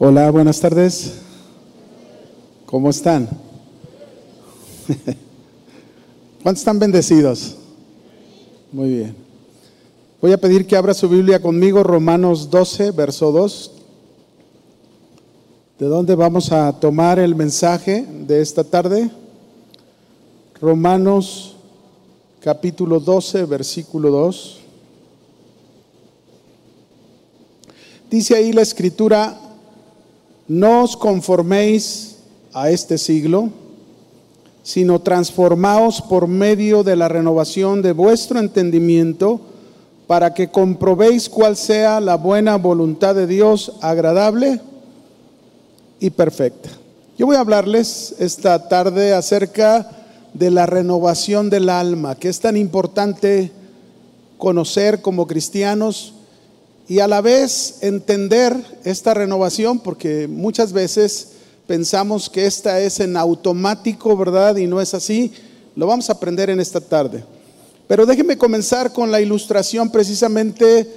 Hola, buenas tardes. ¿Cómo están? ¿Cuántos están bendecidos? Muy bien. Voy a pedir que abra su Biblia conmigo, Romanos 12, verso 2. ¿De dónde vamos a tomar el mensaje de esta tarde? Romanos capítulo 12, versículo 2. Dice ahí la escritura, no os conforméis a este siglo, sino transformaos por medio de la renovación de vuestro entendimiento, para que comprobéis cuál sea la buena voluntad de Dios, agradable y perfecta. Yo voy a hablarles esta tarde acerca de la renovación del alma, que es tan importante conocer como cristianos y a la vez entender esta renovación, porque muchas veces pensamos que esta es en automático, ¿verdad? Y no es así. Lo vamos a aprender en esta tarde. Pero déjenme comenzar con la ilustración precisamente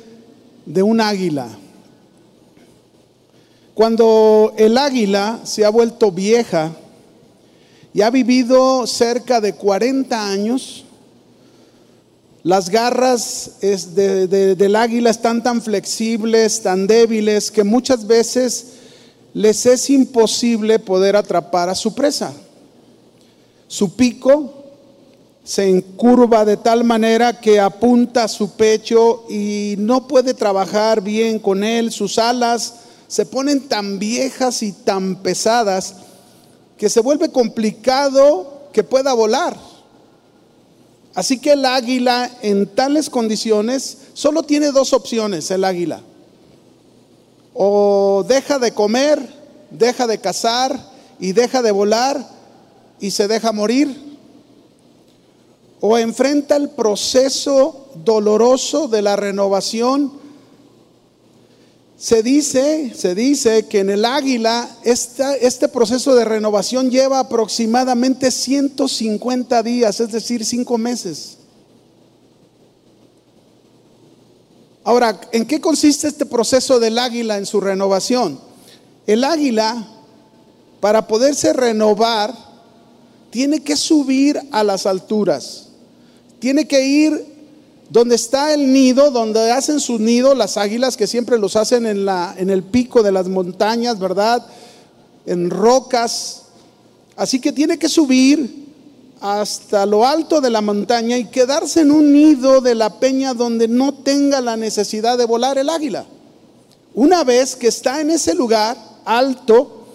de un águila. Cuando el águila se ha vuelto vieja y ha vivido cerca de 40 años, las garras del águila están tan flexibles, tan débiles, que muchas veces les es imposible poder atrapar a su presa. Su pico se encurva de tal manera que apunta a su pecho y no puede trabajar bien con él. Sus alas se ponen tan viejas y tan pesadas que se vuelve complicado que pueda volar. Así que el águila en tales condiciones solo tiene dos opciones, el águila. O deja de comer, deja de cazar y deja de volar y se deja morir. O enfrenta el proceso doloroso de la renovación se dice, se dice que en el águila este proceso de renovación lleva aproximadamente 150 días, es decir, cinco meses. Ahora, ¿en qué consiste este proceso del águila en su renovación? El águila, para poderse renovar, tiene que subir a las alturas, tiene que ir donde está el nido, donde hacen su nido las águilas que siempre los hacen en, en el pico de las montañas, ¿verdad? En rocas. Así que tiene que subir hasta lo alto de la montaña y quedarse en un nido de la peña donde no tenga la necesidad de volar el águila. Una vez que está en ese lugar alto,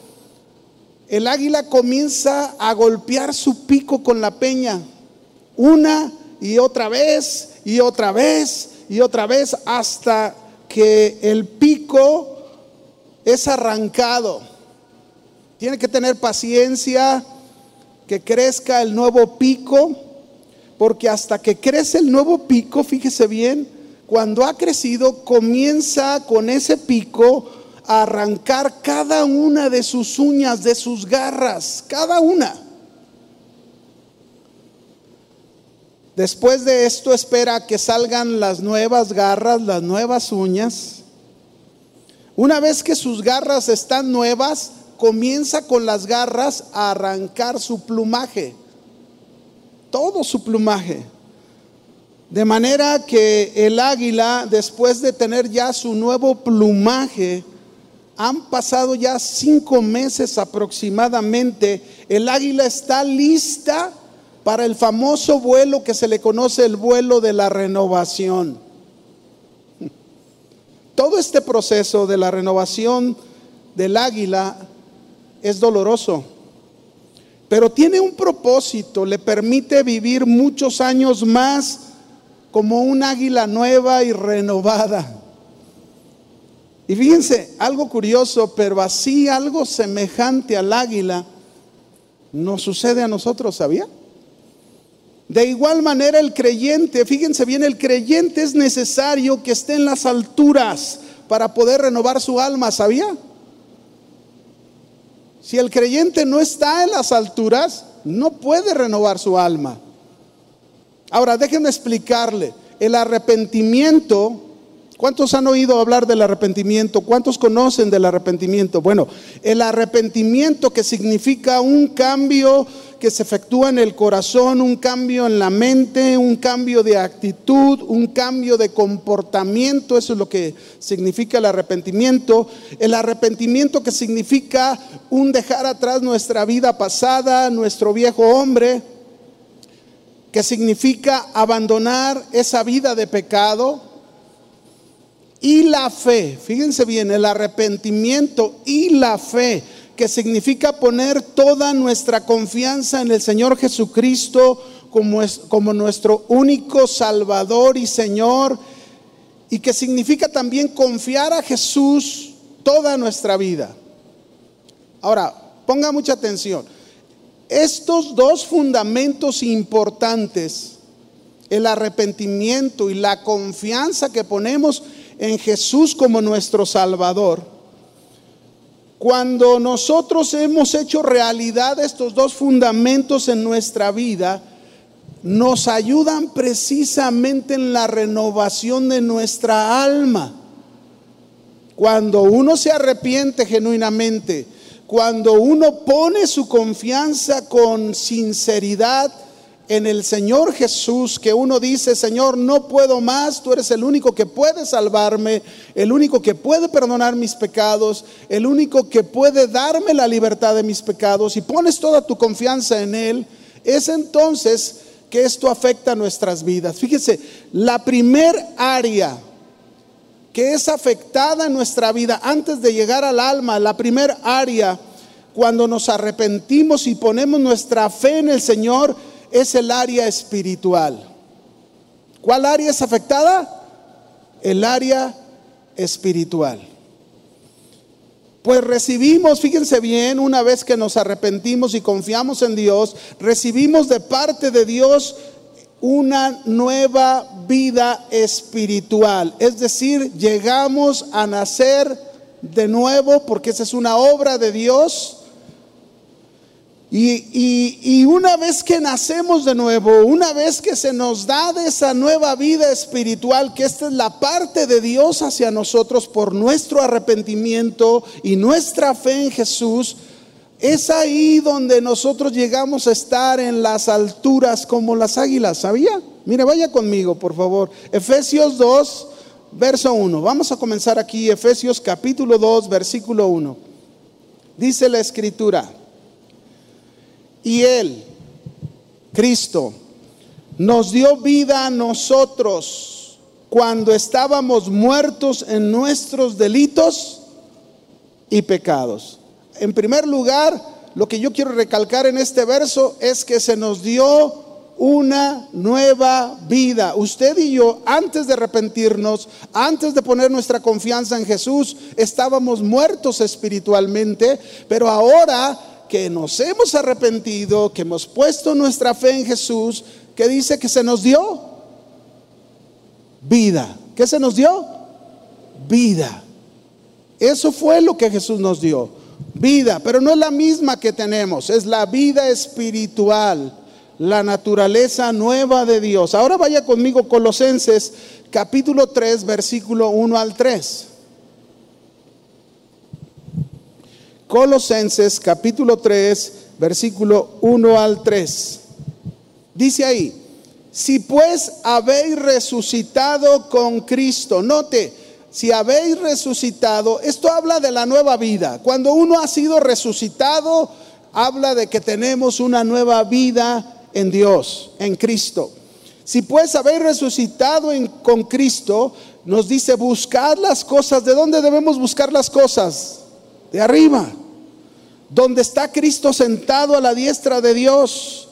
el águila comienza a golpear su pico con la peña, una y otra vez y otra vez y otra vez hasta que el pico es arrancado. Tiene que tener paciencia, que crezca el nuevo pico, porque hasta que crece el nuevo pico, fíjese bien, cuando ha crecido, comienza con ese pico a arrancar cada una de sus uñas, de sus garras, cada una. Después de esto espera que salgan las nuevas garras, las nuevas uñas. Una vez que sus garras están nuevas, comienza con las garras a arrancar su plumaje, todo su plumaje. De manera que el águila, después de tener ya su nuevo plumaje, han pasado ya cinco meses aproximadamente, el águila está lista para el famoso vuelo que se le conoce el vuelo de la renovación. Todo este proceso de la renovación del águila es doloroso, pero tiene un propósito, le permite vivir muchos años más como un águila nueva y renovada. Y fíjense, algo curioso, pero así algo semejante al águila nos sucede a nosotros, ¿sabía? De igual manera el creyente, fíjense bien, el creyente es necesario que esté en las alturas para poder renovar su alma, ¿sabía? Si el creyente no está en las alturas, no puede renovar su alma. Ahora, déjenme explicarle, el arrepentimiento ¿Cuántos han oído hablar del arrepentimiento? ¿Cuántos conocen del arrepentimiento? Bueno, el arrepentimiento que significa un cambio que se efectúa en el corazón, un cambio en la mente, un cambio de actitud, un cambio de comportamiento, eso es lo que significa el arrepentimiento. El arrepentimiento que significa un dejar atrás nuestra vida pasada, nuestro viejo hombre, que significa abandonar esa vida de pecado, y la fe, fíjense bien, el arrepentimiento y la fe, que significa poner toda nuestra confianza en el Señor Jesucristo como, es, como nuestro único Salvador y Señor, y que significa también confiar a Jesús toda nuestra vida. Ahora, ponga mucha atención. Estos dos fundamentos importantes, el arrepentimiento y la confianza que ponemos en Jesús como nuestro Salvador, cuando nosotros hemos hecho realidad estos dos fundamentos en nuestra vida, nos ayudan precisamente en la renovación de nuestra alma. Cuando uno se arrepiente genuinamente, cuando uno pone su confianza con sinceridad, en el Señor Jesús que uno dice, Señor, no puedo más, tú eres el único que puede salvarme, el único que puede perdonar mis pecados, el único que puede darme la libertad de mis pecados y pones toda tu confianza en Él, es entonces que esto afecta nuestras vidas. Fíjese, la primer área que es afectada en nuestra vida antes de llegar al alma, la primer área cuando nos arrepentimos y ponemos nuestra fe en el Señor, es el área espiritual. ¿Cuál área es afectada? El área espiritual. Pues recibimos, fíjense bien, una vez que nos arrepentimos y confiamos en Dios, recibimos de parte de Dios una nueva vida espiritual. Es decir, llegamos a nacer de nuevo porque esa es una obra de Dios y, una vez que nacemos de nuevo, una vez que se nos da de esa nueva vida espiritual, que esta es la parte de Dios hacia nosotros por nuestro arrepentimiento y nuestra fe en Jesús, es ahí donde nosotros llegamos a estar en las alturas como las águilas, ¿sabía? Mire, vaya conmigo, por favor. Efesios 2, verso 1. Vamos a comenzar aquí, Efesios capítulo 2, versículo 1. Dice la escritura. Y Él, Cristo, nos dio vida a nosotros cuando estábamos muertos en nuestros delitos y pecados. En primer lugar, lo que yo quiero recalcar en este verso es que se nos dio una nueva vida. Usted y yo, antes de arrepentirnos, antes de poner nuestra confianza en Jesús, estábamos muertos espiritualmente, pero ahora que nos hemos arrepentido, que hemos puesto nuestra fe en Jesús, que dice que se nos dio vida. ¿Qué se nos dio? Vida. Eso fue lo que Jesús nos dio. Vida, pero no es la misma que tenemos, es la vida espiritual, la naturaleza nueva de Dios. Ahora vaya conmigo Colosenses capítulo 3, versículo 1 al 3. Colosenses capítulo 3, versículo 1 al 3. Dice ahí, si pues habéis resucitado con Cristo, note, si habéis resucitado, esto habla de la nueva vida. Cuando uno ha sido resucitado, habla de que tenemos una nueva vida en Dios, en Cristo. Si pues habéis resucitado con Cristo, nos dice, buscad las cosas. ¿De dónde debemos buscar las cosas? De arriba, donde está Cristo sentado a la diestra de Dios.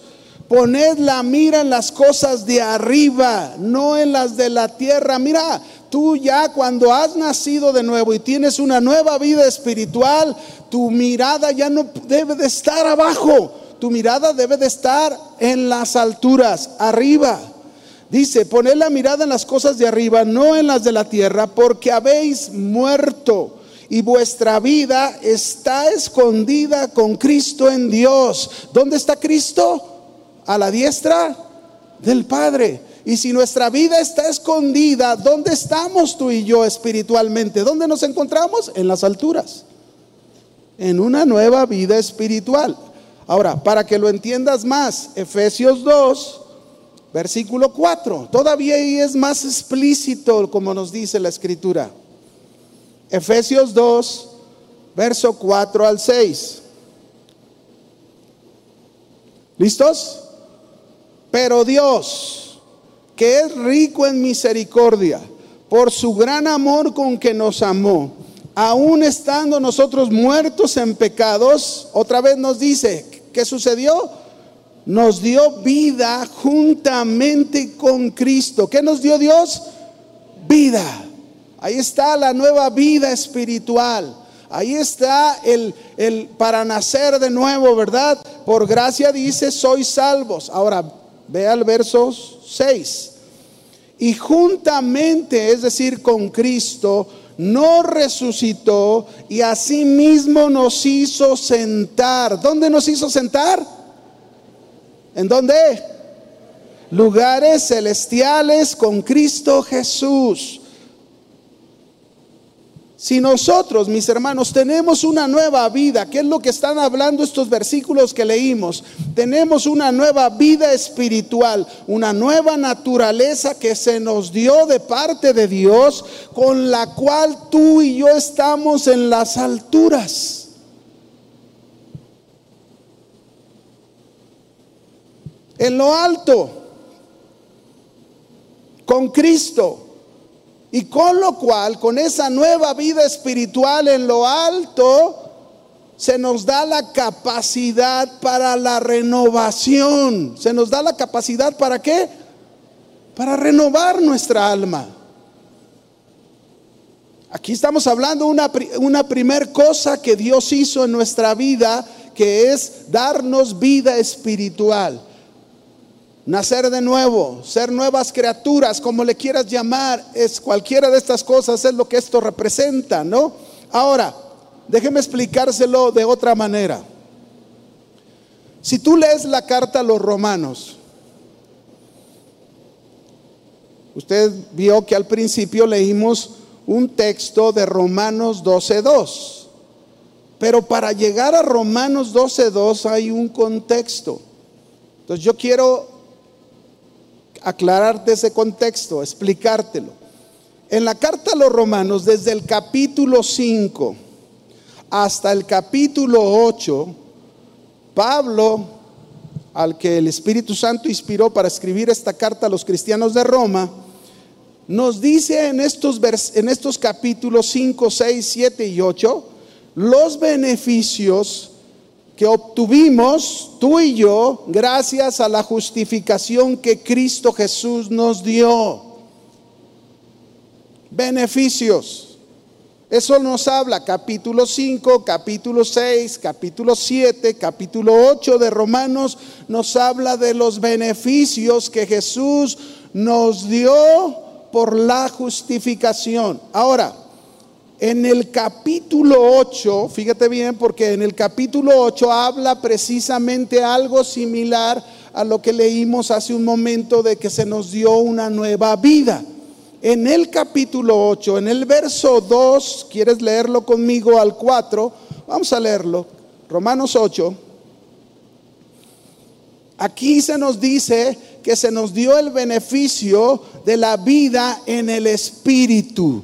Poned la mira en las cosas de arriba, no en las de la tierra. Mira, tú ya cuando has nacido de nuevo y tienes una nueva vida espiritual, tu mirada ya no debe de estar abajo, tu mirada debe de estar en las alturas, arriba. Dice, poned la mirada en las cosas de arriba, no en las de la tierra, porque habéis muerto y vuestra vida está escondida con Cristo en Dios. ¿Dónde está Cristo? A la diestra del Padre. Y si nuestra vida está escondida, ¿dónde estamos tú y yo espiritualmente? ¿Dónde nos encontramos? En las alturas. En una nueva vida espiritual. Ahora, para que lo entiendas más, Efesios 2, versículo 4. Todavía ahí es más explícito como nos dice la escritura. Efesios 2, verso 4 al 6. ¿Listos? Pero Dios, que es rico en misericordia, por su gran amor con que nos amó, aún estando nosotros muertos en pecados, otra vez nos dice, ¿qué sucedió? Nos dio vida juntamente con Cristo. ¿Qué nos dio Dios? Vida. Ahí está la nueva vida espiritual. Ahí está el, el para nacer de nuevo, ¿verdad? Por gracia dice, sois salvos. Ahora, ve al verso 6. Y juntamente, es decir, con Cristo, no resucitó y asimismo nos hizo sentar. ¿Dónde nos hizo sentar? ¿En dónde? Lugares celestiales con Cristo Jesús. Si nosotros, mis hermanos, tenemos una nueva vida, que es lo que están hablando estos versículos que leímos, tenemos una nueva vida espiritual, una nueva naturaleza que se nos dio de parte de Dios, con la cual tú y yo estamos en las alturas. En lo alto, con Cristo. Y con lo cual, con esa nueva vida espiritual en lo alto, se nos da la capacidad para la renovación. Se nos da la capacidad para qué? Para renovar nuestra alma. Aquí estamos hablando una, una primer cosa que Dios hizo en nuestra vida, que es darnos vida espiritual. Nacer de nuevo, ser nuevas criaturas, como le quieras llamar, es cualquiera de estas cosas es lo que esto representa, ¿no? Ahora, déjeme explicárselo de otra manera. Si tú lees la carta a los romanos, usted vio que al principio leímos un texto de Romanos 12.2, pero para llegar a Romanos 12.2 hay un contexto. Entonces yo quiero aclararte ese contexto, explicártelo. En la carta a los romanos, desde el capítulo 5 hasta el capítulo 8, Pablo, al que el Espíritu Santo inspiró para escribir esta carta a los cristianos de Roma, nos dice en estos, en estos capítulos 5, 6, 7 y 8 los beneficios que obtuvimos tú y yo gracias a la justificación que Cristo Jesús nos dio. Beneficios. Eso nos habla capítulo 5, capítulo 6, capítulo 7, capítulo 8 de Romanos. Nos habla de los beneficios que Jesús nos dio por la justificación. Ahora, en el capítulo 8, fíjate bien, porque en el capítulo 8 habla precisamente algo similar a lo que leímos hace un momento de que se nos dio una nueva vida. En el capítulo 8, en el verso 2, ¿quieres leerlo conmigo al 4? Vamos a leerlo. Romanos 8. Aquí se nos dice que se nos dio el beneficio de la vida en el Espíritu.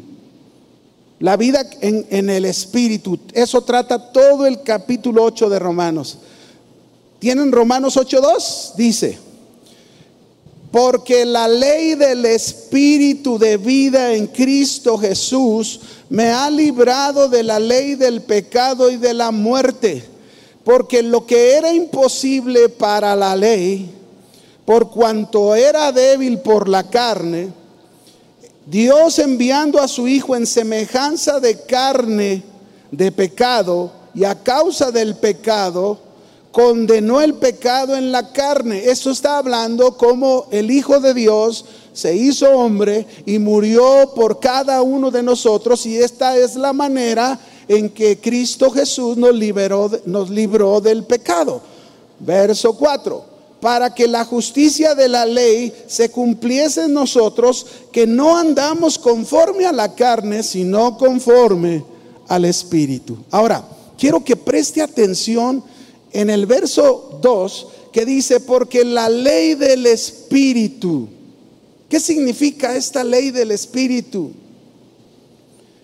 La vida en, el Espíritu. Eso trata todo el capítulo 8 de Romanos. ¿Tienen Romanos 8.2? Dice, porque la ley del Espíritu de vida en Cristo Jesús me ha librado de la ley del pecado y de la muerte. Porque lo que era imposible para la ley, por cuanto era débil por la carne, Dios enviando a su Hijo en semejanza de carne de pecado y a causa del pecado, condenó el pecado en la carne. Esto está hablando como el Hijo de Dios se hizo hombre y murió por cada uno de nosotros y esta es la manera en que Cristo Jesús nos liberó nos libró del pecado. Verso 4. Para que la justicia de la ley se cumpliese en nosotros, que no andamos conforme a la carne, sino conforme al Espíritu. Ahora, quiero que preste atención en el verso 2 que dice, porque la ley del Espíritu, ¿qué significa esta ley del Espíritu?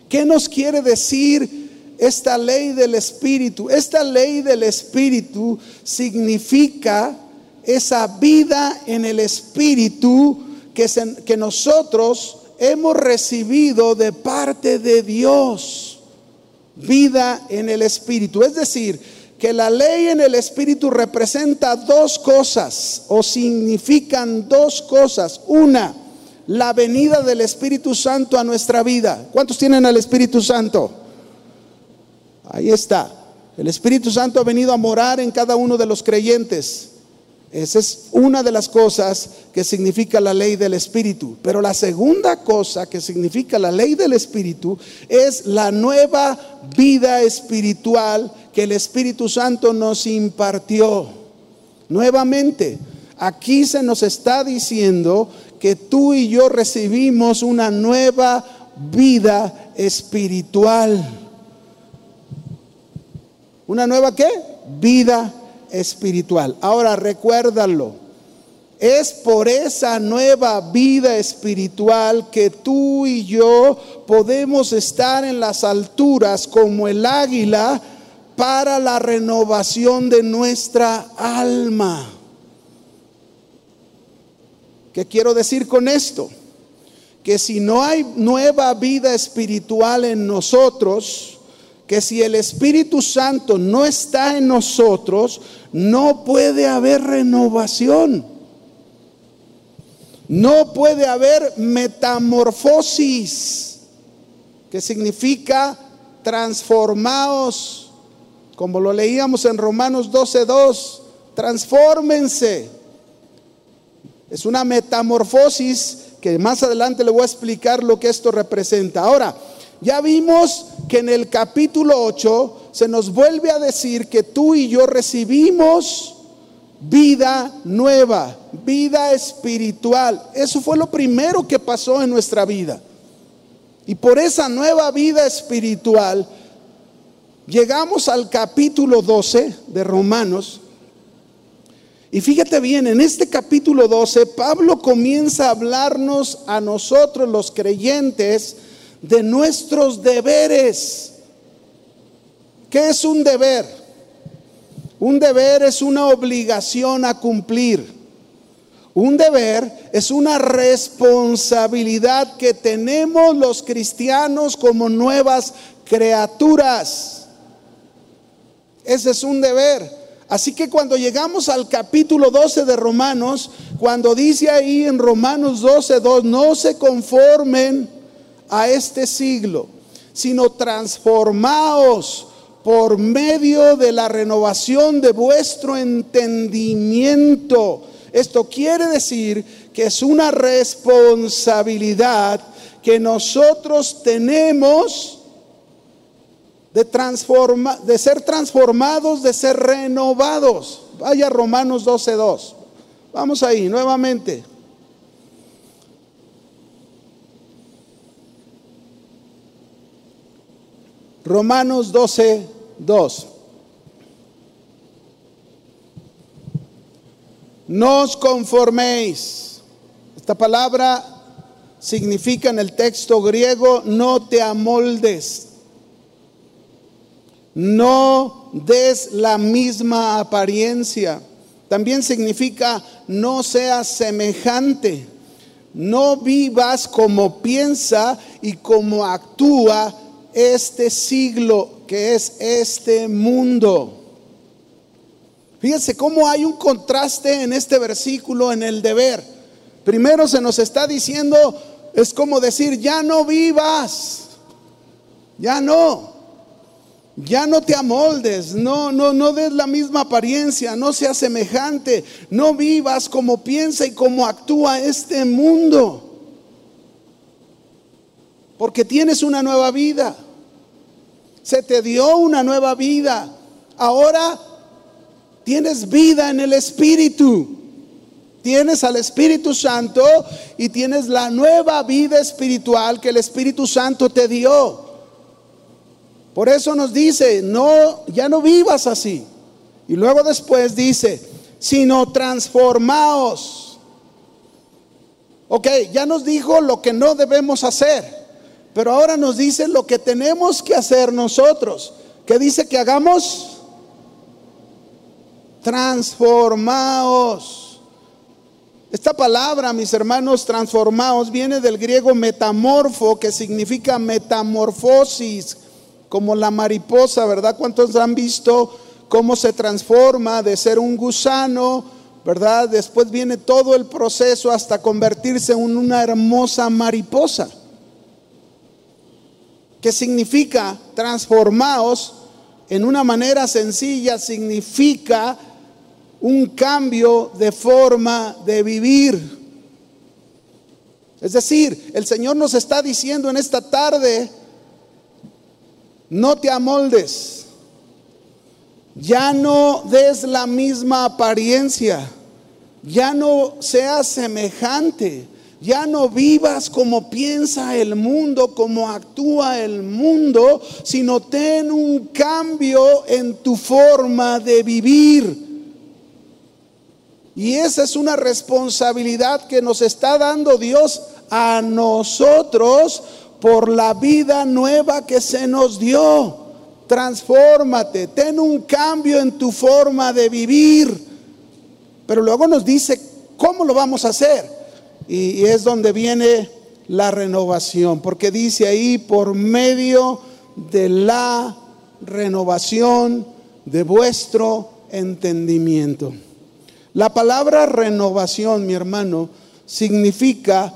¿Qué nos quiere decir esta ley del Espíritu? Esta ley del Espíritu significa esa vida en el Espíritu que, que nosotros hemos recibido de parte de Dios. Vida en el Espíritu. Es decir, que la ley en el Espíritu representa dos cosas o significan dos cosas. Una, la venida del Espíritu Santo a nuestra vida. ¿Cuántos tienen al Espíritu Santo? Ahí está. El Espíritu Santo ha venido a morar en cada uno de los creyentes. Esa es una de las cosas que significa la ley del Espíritu. Pero la segunda cosa que significa la ley del Espíritu es la nueva vida espiritual que el Espíritu Santo nos impartió. Nuevamente, aquí se nos está diciendo que tú y yo recibimos una nueva vida espiritual. ¿Una nueva qué? Vida espiritual. Ahora recuérdalo. Es por esa nueva vida espiritual que tú y yo podemos estar en las alturas como el águila para la renovación de nuestra alma. ¿Qué quiero decir con esto? Que si no hay nueva vida espiritual en nosotros, que si el Espíritu Santo no está en nosotros, no puede haber renovación. No puede haber metamorfosis, que significa transformaos, como lo leíamos en Romanos 12:2, transfórmense. Es una metamorfosis que más adelante le voy a explicar lo que esto representa. Ahora, ya vimos que en el capítulo 8 se nos vuelve a decir que tú y yo recibimos vida nueva, vida espiritual. Eso fue lo primero que pasó en nuestra vida. Y por esa nueva vida espiritual llegamos al capítulo 12 de Romanos. Y fíjate bien, en este capítulo 12 Pablo comienza a hablarnos a nosotros los creyentes de nuestros deberes. ¿Qué es un deber? Un deber es una obligación a cumplir. Un deber es una responsabilidad que tenemos los cristianos como nuevas criaturas. Ese es un deber. Así que cuando llegamos al capítulo 12 de Romanos, cuando dice ahí en Romanos 12, 2, no se conformen a este siglo, sino transformaos por medio de la renovación de vuestro entendimiento. Esto quiere decir que es una responsabilidad que nosotros tenemos de, transforma, de ser transformados, de ser renovados. Vaya Romanos 12.2. Vamos ahí nuevamente. Romanos 12, 2. No os conforméis. Esta palabra significa en el texto griego no te amoldes. No des la misma apariencia. También significa no seas semejante. No vivas como piensa y como actúa este siglo que es este mundo. Fíjense cómo hay un contraste en este versículo en el deber. Primero se nos está diciendo, es como decir, ya no vivas, ya no, ya no te amoldes, no, no, no des la misma apariencia, no seas semejante, no vivas como piensa y como actúa este mundo, porque tienes una nueva vida se te dio una nueva vida. Ahora tienes vida en el Espíritu. tienes al Espíritu Santo y tienes la nueva vida espiritual que el Espíritu Santo te dio. Por eso nos dice, no, ya no vivas así. Y luego después dice, sino transformaos. Ok, ya nos dijo lo que no debemos hacer, pero ahora nos dice lo que tenemos que hacer nosotros. ¿Qué dice que hagamos? Transformaos. Esta palabra, mis hermanos, transformaos, viene del griego metamorfo, que significa metamorfosis como la mariposa, ¿verdad? ¿Cuántos han visto cómo se transforma de ser un gusano, ¿verdad? Después viene todo el proceso hasta convertirse en una hermosa mariposa. ¿Qué significa? Transformaos en una manera sencilla, significa un cambio de forma de vivir. Es decir, el Señor nos está diciendo en esta tarde, no te amoldes. Ya no des la misma apariencia. Ya no seas semejante. Ya no vivas como piensa el mundo, como actúa el mundo, sino ten un cambio en tu forma de vivir. Y esa es una responsabilidad que nos está dando Dios a nosotros por la vida nueva que se nos dio. Transfórmate, ten un cambio en tu forma de vivir. Pero luego nos dice cómo lo vamos a hacer. Y, es donde viene la renovación, porque dice ahí por medio de la renovación de vuestro entendimiento. La palabra renovación, mi hermano, significa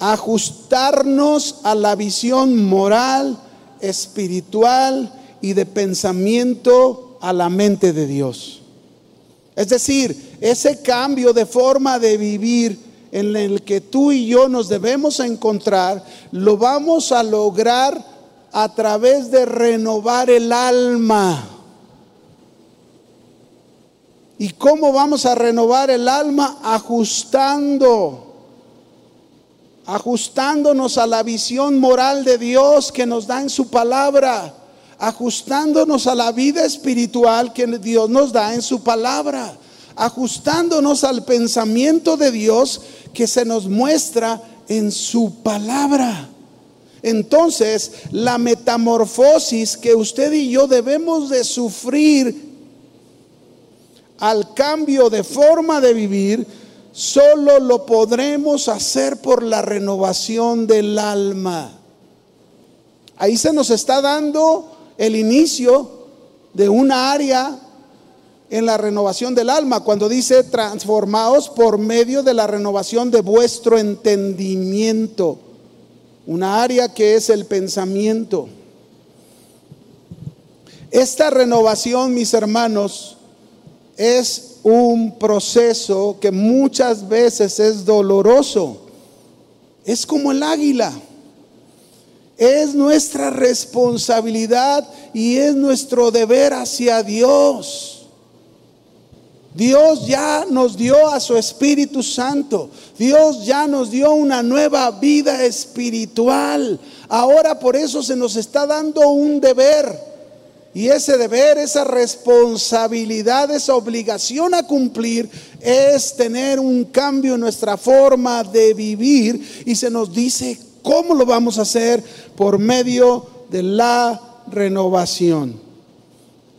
ajustarnos a la visión moral, espiritual y de pensamiento a la mente de Dios. Es decir, ese cambio de forma de vivir en el que tú y yo nos debemos encontrar, lo vamos a lograr a través de renovar el alma. ¿Y cómo vamos a renovar el alma? Ajustando ajustándonos a la visión moral de Dios que nos da en su palabra, ajustándonos a la vida espiritual que Dios nos da en su palabra, ajustándonos al pensamiento de Dios que se nos muestra en su palabra. Entonces, la metamorfosis que usted y yo debemos de sufrir al cambio de forma de vivir, solo lo podremos hacer por la renovación del alma. Ahí se nos está dando el inicio de una área en la renovación del alma, cuando dice transformaos por medio de la renovación de vuestro entendimiento, una área que es el pensamiento. Esta renovación, mis hermanos, es un proceso que muchas veces es doloroso. Es como el águila. Es nuestra responsabilidad y es nuestro deber hacia Dios. Dios ya nos dio a su Espíritu Santo. Dios ya nos dio una nueva vida espiritual. Ahora por eso se nos está dando un deber y ese deber, esa responsabilidad, esa obligación a cumplir es tener un cambio en nuestra forma de vivir. Y se nos dice cómo lo vamos a hacer por medio de la renovación.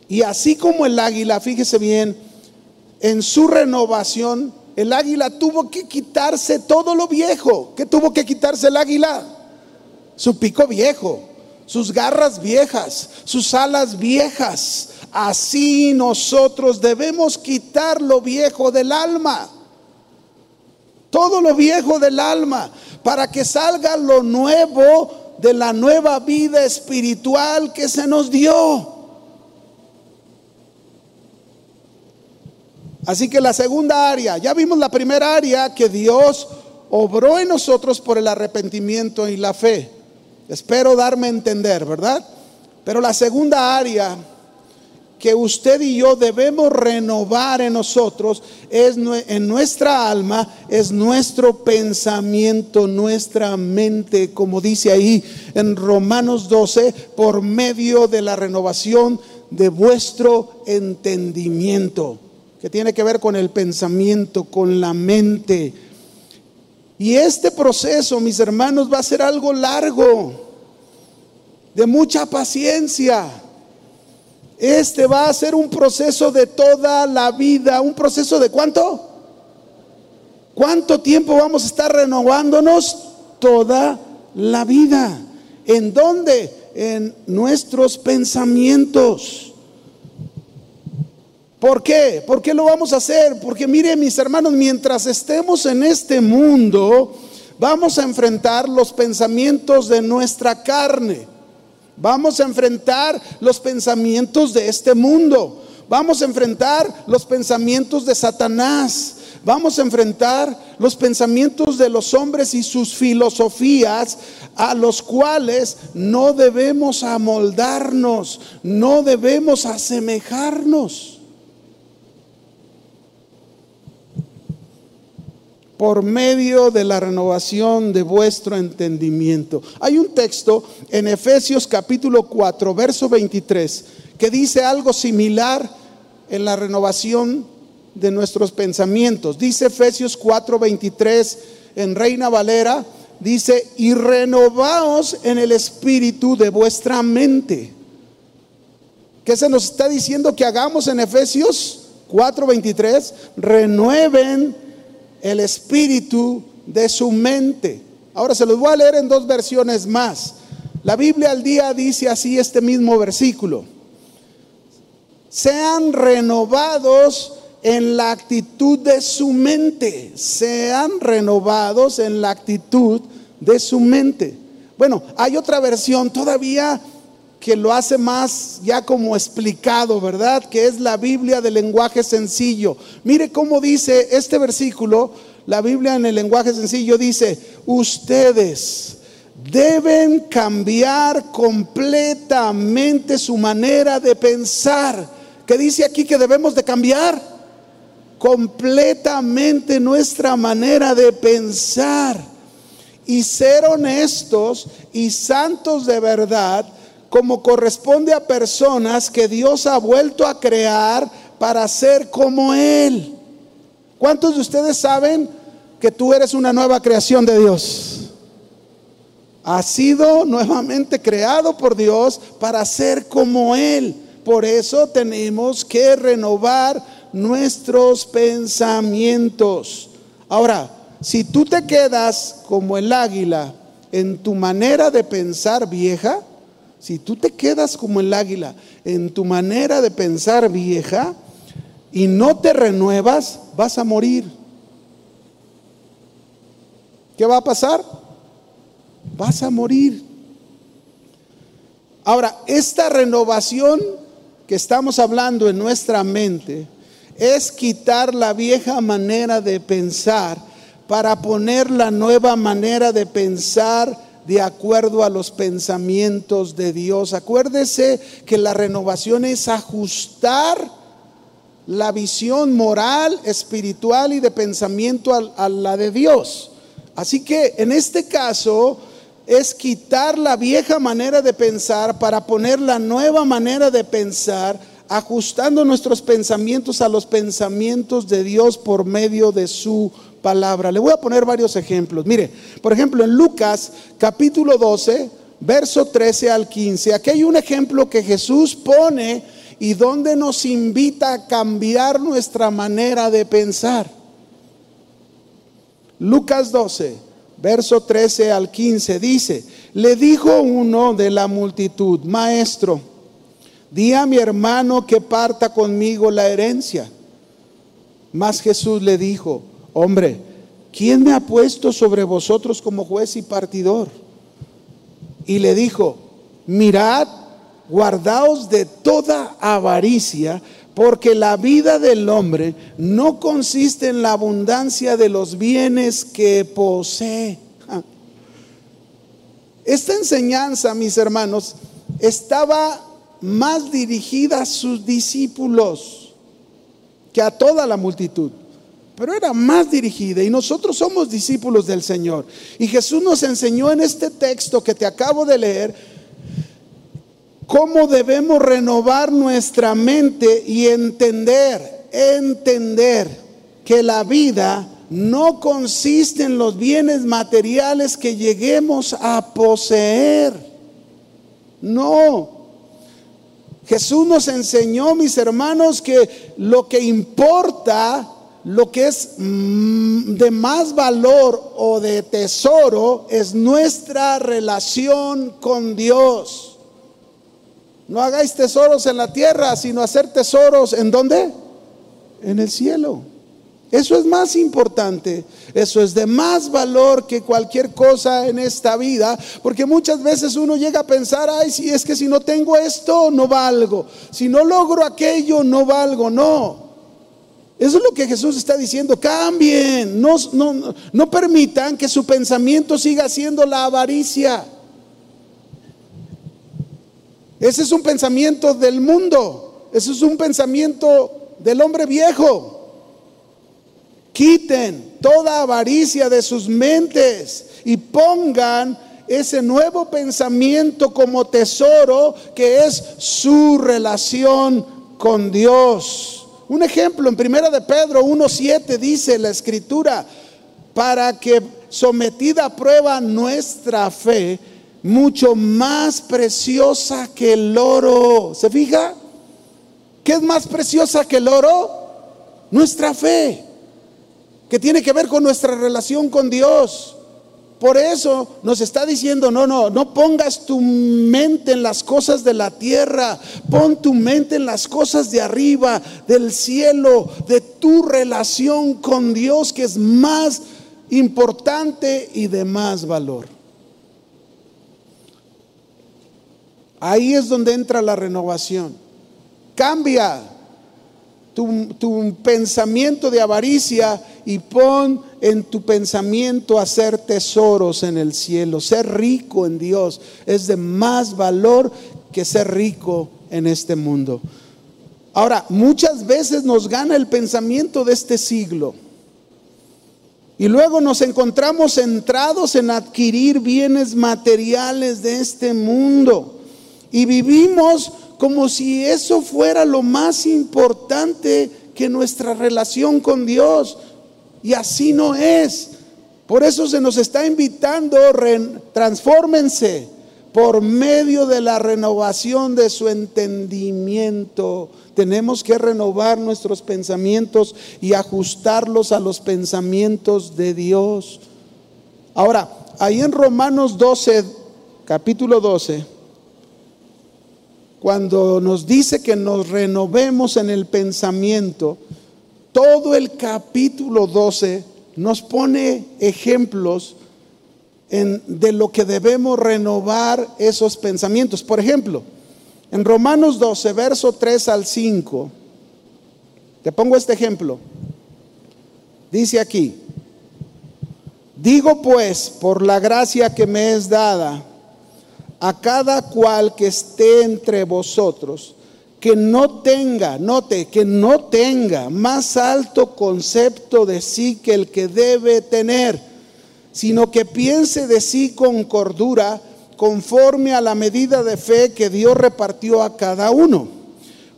Y así como el águila, fíjese bien, en su renovación, el águila tuvo que quitarse todo lo viejo. ¿Qué tuvo que quitarse el águila? Su pico viejo sus garras viejas, sus alas viejas. Así nosotros debemos quitar lo viejo del alma. Todo lo viejo del alma para que salga lo nuevo de la nueva vida espiritual que se nos dio. Así que la segunda área, ya vimos la primera área que Dios obró en nosotros por el arrepentimiento y la fe. Espero darme a entender, ¿verdad? Pero la segunda área que usted y yo debemos renovar en nosotros, es en nuestra alma, es nuestro pensamiento, nuestra mente, como dice ahí en Romanos 12, por medio de la renovación de vuestro entendimiento, que tiene que ver con el pensamiento, con la mente. Y este proceso, mis hermanos, va a ser algo largo, de mucha paciencia este va a ser un proceso de toda la vida. ¿Un proceso de cuánto? ¿Cuánto tiempo vamos a estar renovándonos? Toda la vida. ¿En dónde? En nuestros pensamientos. ¿Por qué? ¿Por qué lo vamos a hacer? Porque mire mis hermanos, mientras estemos en este mundo, vamos a enfrentar los pensamientos de nuestra carne. Vamos a enfrentar los pensamientos de este mundo. Vamos a enfrentar los pensamientos de Satanás. Vamos a enfrentar los pensamientos de los hombres y sus filosofías a los cuales no debemos amoldarnos, no debemos asemejarnos. Por medio de la renovación de vuestro entendimiento. Hay un texto en Efesios capítulo 4, verso 23, que dice algo similar en la renovación de nuestros pensamientos. Dice Efesios 4, 23 en Reina Valera, dice, y renovaos en el espíritu de vuestra mente. ¿Qué se nos está diciendo que hagamos en Efesios 4:23? Renueven el espíritu de su mente. Ahora se los voy a leer en dos versiones más. La Biblia al día dice así este mismo versículo. Sean renovados en la actitud de su mente. Sean renovados en la actitud de su mente. Bueno, hay otra versión todavía que lo hace más ya como explicado, ¿verdad? Que es la Biblia de lenguaje sencillo. Mire cómo dice este versículo, la Biblia en el lenguaje sencillo dice, ustedes deben cambiar completamente su manera de pensar. ¿Qué dice aquí que debemos de cambiar? Completamente nuestra manera de pensar y ser honestos y santos de verdad como corresponde a personas que Dios ha vuelto a crear para ser como Él. ¿Cuántos de ustedes saben que tú eres una nueva creación de Dios? Has sido nuevamente creado por Dios para ser como Él. Por eso tenemos que renovar nuestros pensamientos. Ahora, si tú te quedas como el águila en tu manera de pensar vieja, si tú te quedas como el águila en tu manera de pensar vieja y no te renuevas, vas a morir. ¿Qué va a pasar? Vas a morir. Ahora, esta renovación que estamos hablando en nuestra mente es quitar la vieja manera de pensar para poner la nueva manera de pensar de acuerdo a los pensamientos de Dios. Acuérdese que la renovación es ajustar la visión moral, espiritual y de pensamiento a, la de Dios. Así que en este caso es quitar la vieja manera de pensar para poner la nueva manera de pensar, ajustando nuestros pensamientos a los pensamientos de Dios por medio de su palabra. Le voy a poner varios ejemplos. Mire, por ejemplo, en Lucas capítulo 12, verso 13 al 15, aquí hay un ejemplo que Jesús pone y donde nos invita a cambiar nuestra manera de pensar. Lucas 12, verso 13 al 15 dice, le dijo uno de la multitud, maestro, di a mi hermano que parta conmigo la herencia. Mas Jesús le dijo, hombre, ¿quién me ha puesto sobre vosotros como juez y partidor? Y le dijo, mirad, guardaos de toda avaricia, porque la vida del hombre no consiste en la abundancia de los bienes que posee. Esta enseñanza, mis hermanos, estaba más dirigida a sus discípulos que a toda la multitud. Pero era más dirigida y nosotros somos discípulos del Señor. Y Jesús nos enseñó en este texto que te acabo de leer cómo debemos renovar nuestra mente y entender, entender que la vida no consiste en los bienes materiales que lleguemos a poseer. No. Jesús nos enseñó, mis hermanos, que lo que importa, lo que es mm, de más valor o de tesoro, es nuestra relación con Dios. No hagáis tesoros en la tierra, sino hacer tesoros en dónde? En el cielo. Eso es más importante, eso es de más valor que cualquier cosa en esta vida, porque muchas veces uno llega a pensar, ay, si es que si no tengo esto, no valgo, si no logro aquello, no valgo, no. Eso es lo que Jesús está diciendo, cambien, no, no, no permitan que su pensamiento siga siendo la avaricia. Ese es un pensamiento del mundo, ese es un pensamiento del hombre viejo. Quiten toda avaricia de sus mentes y pongan ese nuevo pensamiento como tesoro que es su relación con Dios. Un ejemplo en Primera de Pedro 1:7 dice la escritura, para que sometida a prueba nuestra fe, mucho más preciosa que el oro. ¿Se fija? ¿Qué es más preciosa que el oro? Nuestra fe que tiene que ver con nuestra relación con Dios. Por eso nos está diciendo, no, no, no pongas tu mente en las cosas de la tierra, pon tu mente en las cosas de arriba, del cielo, de tu relación con Dios, que es más importante y de más valor. Ahí es donde entra la renovación. Cambia tu, tu pensamiento de avaricia y pon en tu pensamiento hacer tesoros en el cielo. Ser rico en Dios es de más valor que ser rico en este mundo. Ahora, muchas veces nos gana el pensamiento de este siglo. Y luego nos encontramos centrados en adquirir bienes materiales de este mundo. Y vivimos como si eso fuera lo más importante que nuestra relación con Dios. Y así no es. Por eso se nos está invitando, transfórmense por medio de la renovación de su entendimiento. Tenemos que renovar nuestros pensamientos y ajustarlos a los pensamientos de Dios. Ahora, ahí en Romanos 12, capítulo 12, cuando nos dice que nos renovemos en el pensamiento, todo el capítulo 12 nos pone ejemplos de lo que debemos renovar esos pensamientos. Por ejemplo, en Romanos 12, verso 3 al 5, te pongo este ejemplo. Dice aquí, digo pues, por la gracia que me es dada, a cada cual que esté entre vosotros, que no tenga, note, que no tenga más alto concepto de sí que el que debe tener, sino que piense de sí con cordura, conforme a la medida de fe que Dios repartió a cada uno.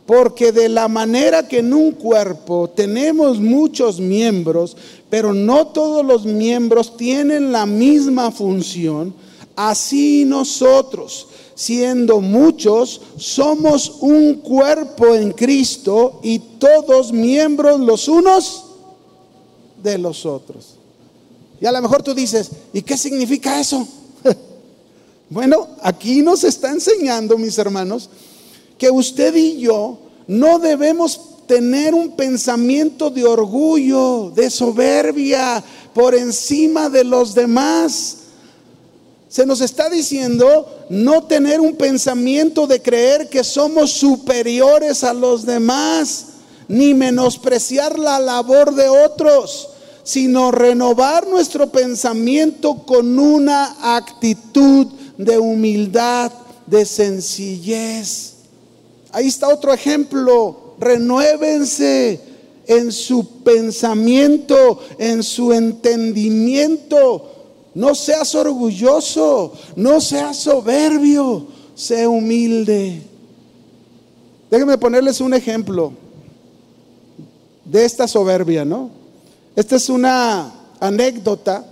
Porque de la manera que en un cuerpo tenemos muchos miembros, pero no todos los miembros tienen la misma función, así nosotros siendo muchos, somos un cuerpo en Cristo y todos miembros los unos de los otros. Y a lo mejor tú dices, ¿y qué significa eso? bueno, aquí nos está enseñando, mis hermanos, que usted y yo no debemos tener un pensamiento de orgullo, de soberbia por encima de los demás se nos está diciendo no tener un pensamiento de creer que somos superiores a los demás, ni menospreciar la labor de otros, sino renovar nuestro pensamiento con una actitud de humildad, de sencillez. Ahí está otro ejemplo. Renuévense en su pensamiento, en su entendimiento. No seas orgulloso, no seas soberbio, sé humilde. Déjenme ponerles un ejemplo de esta soberbia, ¿no? Esta es una anécdota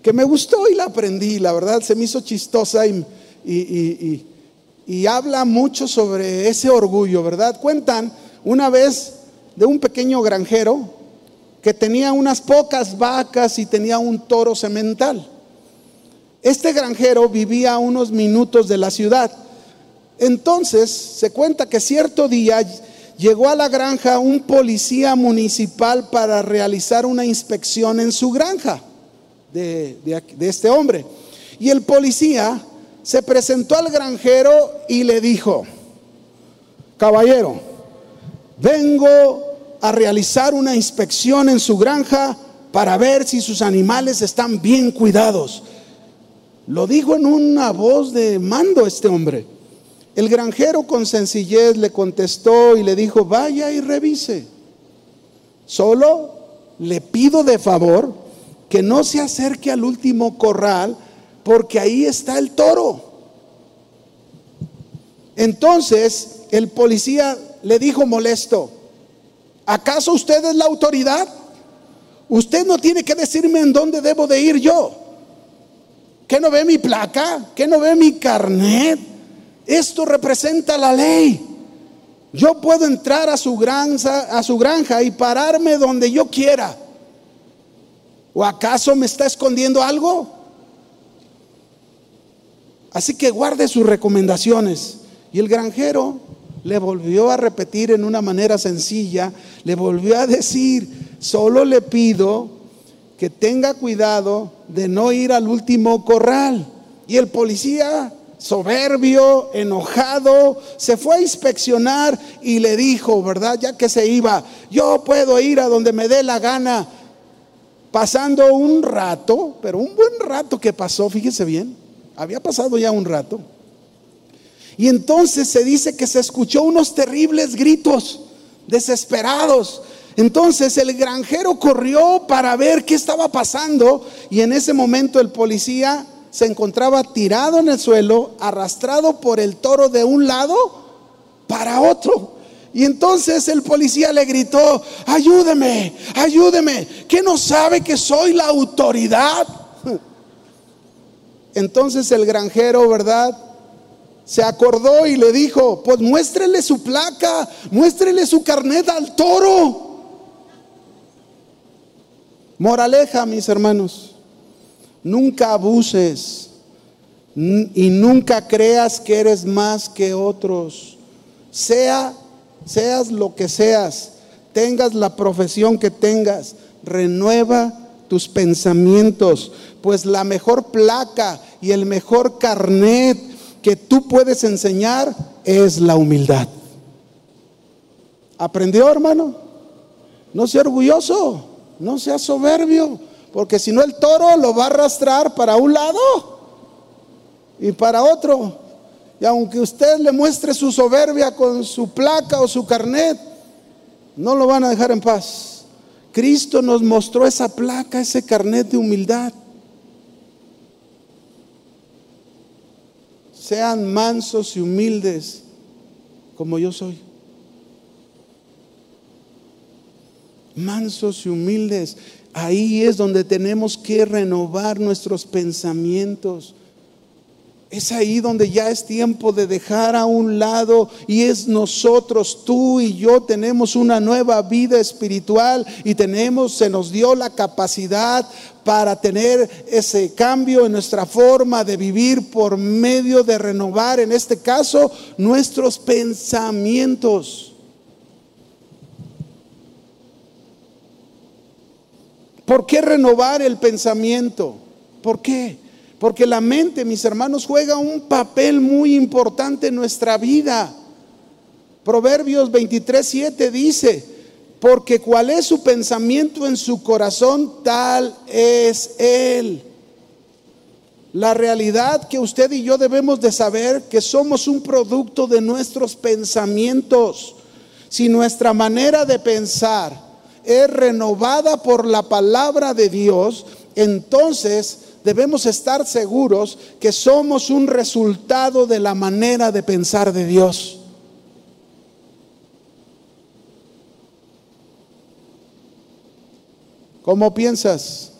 que me gustó y la aprendí, la verdad se me hizo chistosa y, y habla mucho sobre ese orgullo, ¿verdad? Cuentan una vez de un pequeño granjero que tenía unas pocas vacas y tenía un toro semental. Este granjero vivía a unos minutos de la ciudad. Entonces se cuenta que cierto día llegó a la granja un policía municipal para realizar una inspección en su granja de, de este hombre. Y el policía se presentó al granjero y le dijo, caballero, vengo a realizar una inspección en su granja para ver si sus animales están bien cuidados. Lo dijo en una voz de mando este hombre. El granjero con sencillez le contestó y le dijo, vaya y revise. Solo le pido de favor que no se acerque al último corral porque ahí está el toro. Entonces el policía le dijo molesto, ¿acaso usted es la autoridad? Usted no tiene que decirme en dónde debo de ir yo. ¿Que no ve mi placa? ¿Que no ve mi carnet? Esto representa la ley. Yo puedo entrar a su granja, a su granja y pararme donde yo quiera. ¿O acaso me está escondiendo algo? Así que guarde sus recomendaciones. Y el granjero le volvió a repetir en una manera sencilla, le volvió a decir, solo le pido que tenga cuidado de no ir al último corral. Y el policía, soberbio, enojado, se fue a inspeccionar y le dijo, ¿verdad? Ya que se iba, yo puedo ir a donde me dé la gana. Pasando un rato, pero un buen rato que pasó, fíjese bien, había pasado ya un rato. Y entonces se dice que se escuchó unos terribles gritos, desesperados. Entonces el granjero corrió para ver qué estaba pasando y en ese momento el policía se encontraba tirado en el suelo, arrastrado por el toro de un lado para otro. Y entonces el policía le gritó, ayúdeme, ayúdeme, que no sabe que soy la autoridad. Entonces el granjero, ¿verdad? Se acordó y le dijo, pues muéstrele su placa, muéstrele su carnet al toro. Moraleja, mis hermanos, nunca abuses y nunca creas que eres más que otros. Sea, seas lo que seas, tengas la profesión que tengas, renueva tus pensamientos, pues la mejor placa y el mejor carnet que tú puedes enseñar es la humildad. ¿Aprendió, hermano? No sea orgulloso, no sea soberbio, porque si no el toro lo va a arrastrar para un lado y para otro. Y aunque usted le muestre su soberbia con su placa o su carnet, no lo van a dejar en paz. Cristo nos mostró esa placa, ese carnet de humildad. Sean mansos y humildes como yo soy. Mansos y humildes. Ahí es donde tenemos que renovar nuestros pensamientos. Es ahí donde ya es tiempo de dejar a un lado y es nosotros, tú y yo tenemos una nueva vida espiritual y tenemos, se nos dio la capacidad para tener ese cambio en nuestra forma de vivir por medio de renovar, en este caso, nuestros pensamientos. ¿Por qué renovar el pensamiento? ¿Por qué? Porque la mente, mis hermanos, juega un papel muy importante en nuestra vida. Proverbios 23, 7 dice, porque cuál es su pensamiento en su corazón, tal es él. La realidad que usted y yo debemos de saber que somos un producto de nuestros pensamientos. Si nuestra manera de pensar es renovada por la palabra de Dios, entonces debemos estar seguros que somos un resultado de la manera de pensar de Dios. ¿Cómo piensas?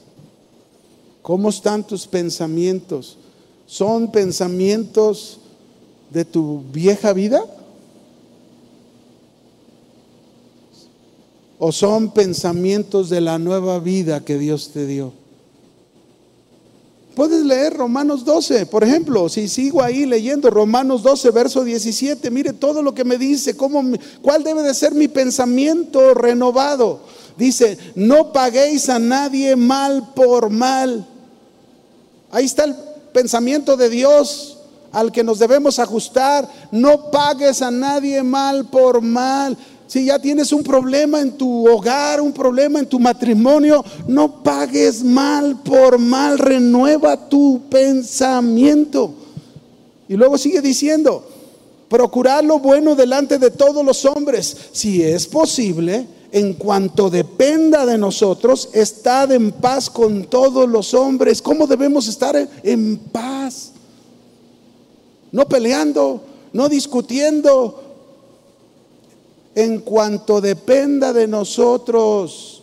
¿Cómo están tus pensamientos? ¿Son pensamientos de tu vieja vida? ¿O son pensamientos de la nueva vida que Dios te dio? Puedes leer Romanos 12, por ejemplo, si sigo ahí leyendo Romanos 12, verso 17, mire todo lo que me dice, cómo, cuál debe de ser mi pensamiento renovado. Dice, no paguéis a nadie mal por mal. Ahí está el pensamiento de Dios al que nos debemos ajustar. No pagues a nadie mal por mal. Si ya tienes un problema en tu hogar, un problema en tu matrimonio, no pagues mal por mal, renueva tu pensamiento. Y luego sigue diciendo, procurar lo bueno delante de todos los hombres, si es posible, en cuanto dependa de nosotros, estad en paz con todos los hombres. ¿Cómo debemos estar en paz? No peleando, no discutiendo. En cuanto dependa de nosotros,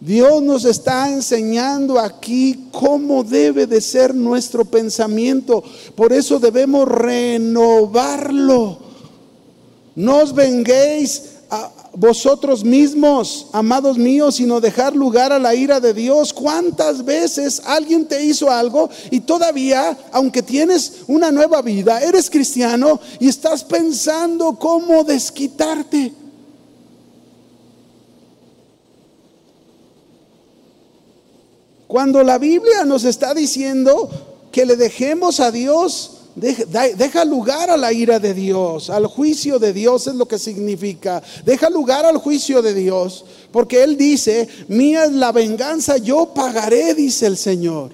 Dios nos está enseñando aquí cómo debe de ser nuestro pensamiento. Por eso debemos renovarlo. No os venguéis vosotros mismos, amados míos, sino dejar lugar a la ira de Dios. ¿Cuántas veces alguien te hizo algo y todavía, aunque tienes una nueva vida, eres cristiano y estás pensando cómo desquitarte? Cuando la Biblia nos está diciendo que le dejemos a Dios Deja, lugar a la ira de Dios, al juicio de Dios es lo que significa. Deja lugar al juicio de Dios, porque Él dice, mía es la venganza, yo pagaré, dice el Señor.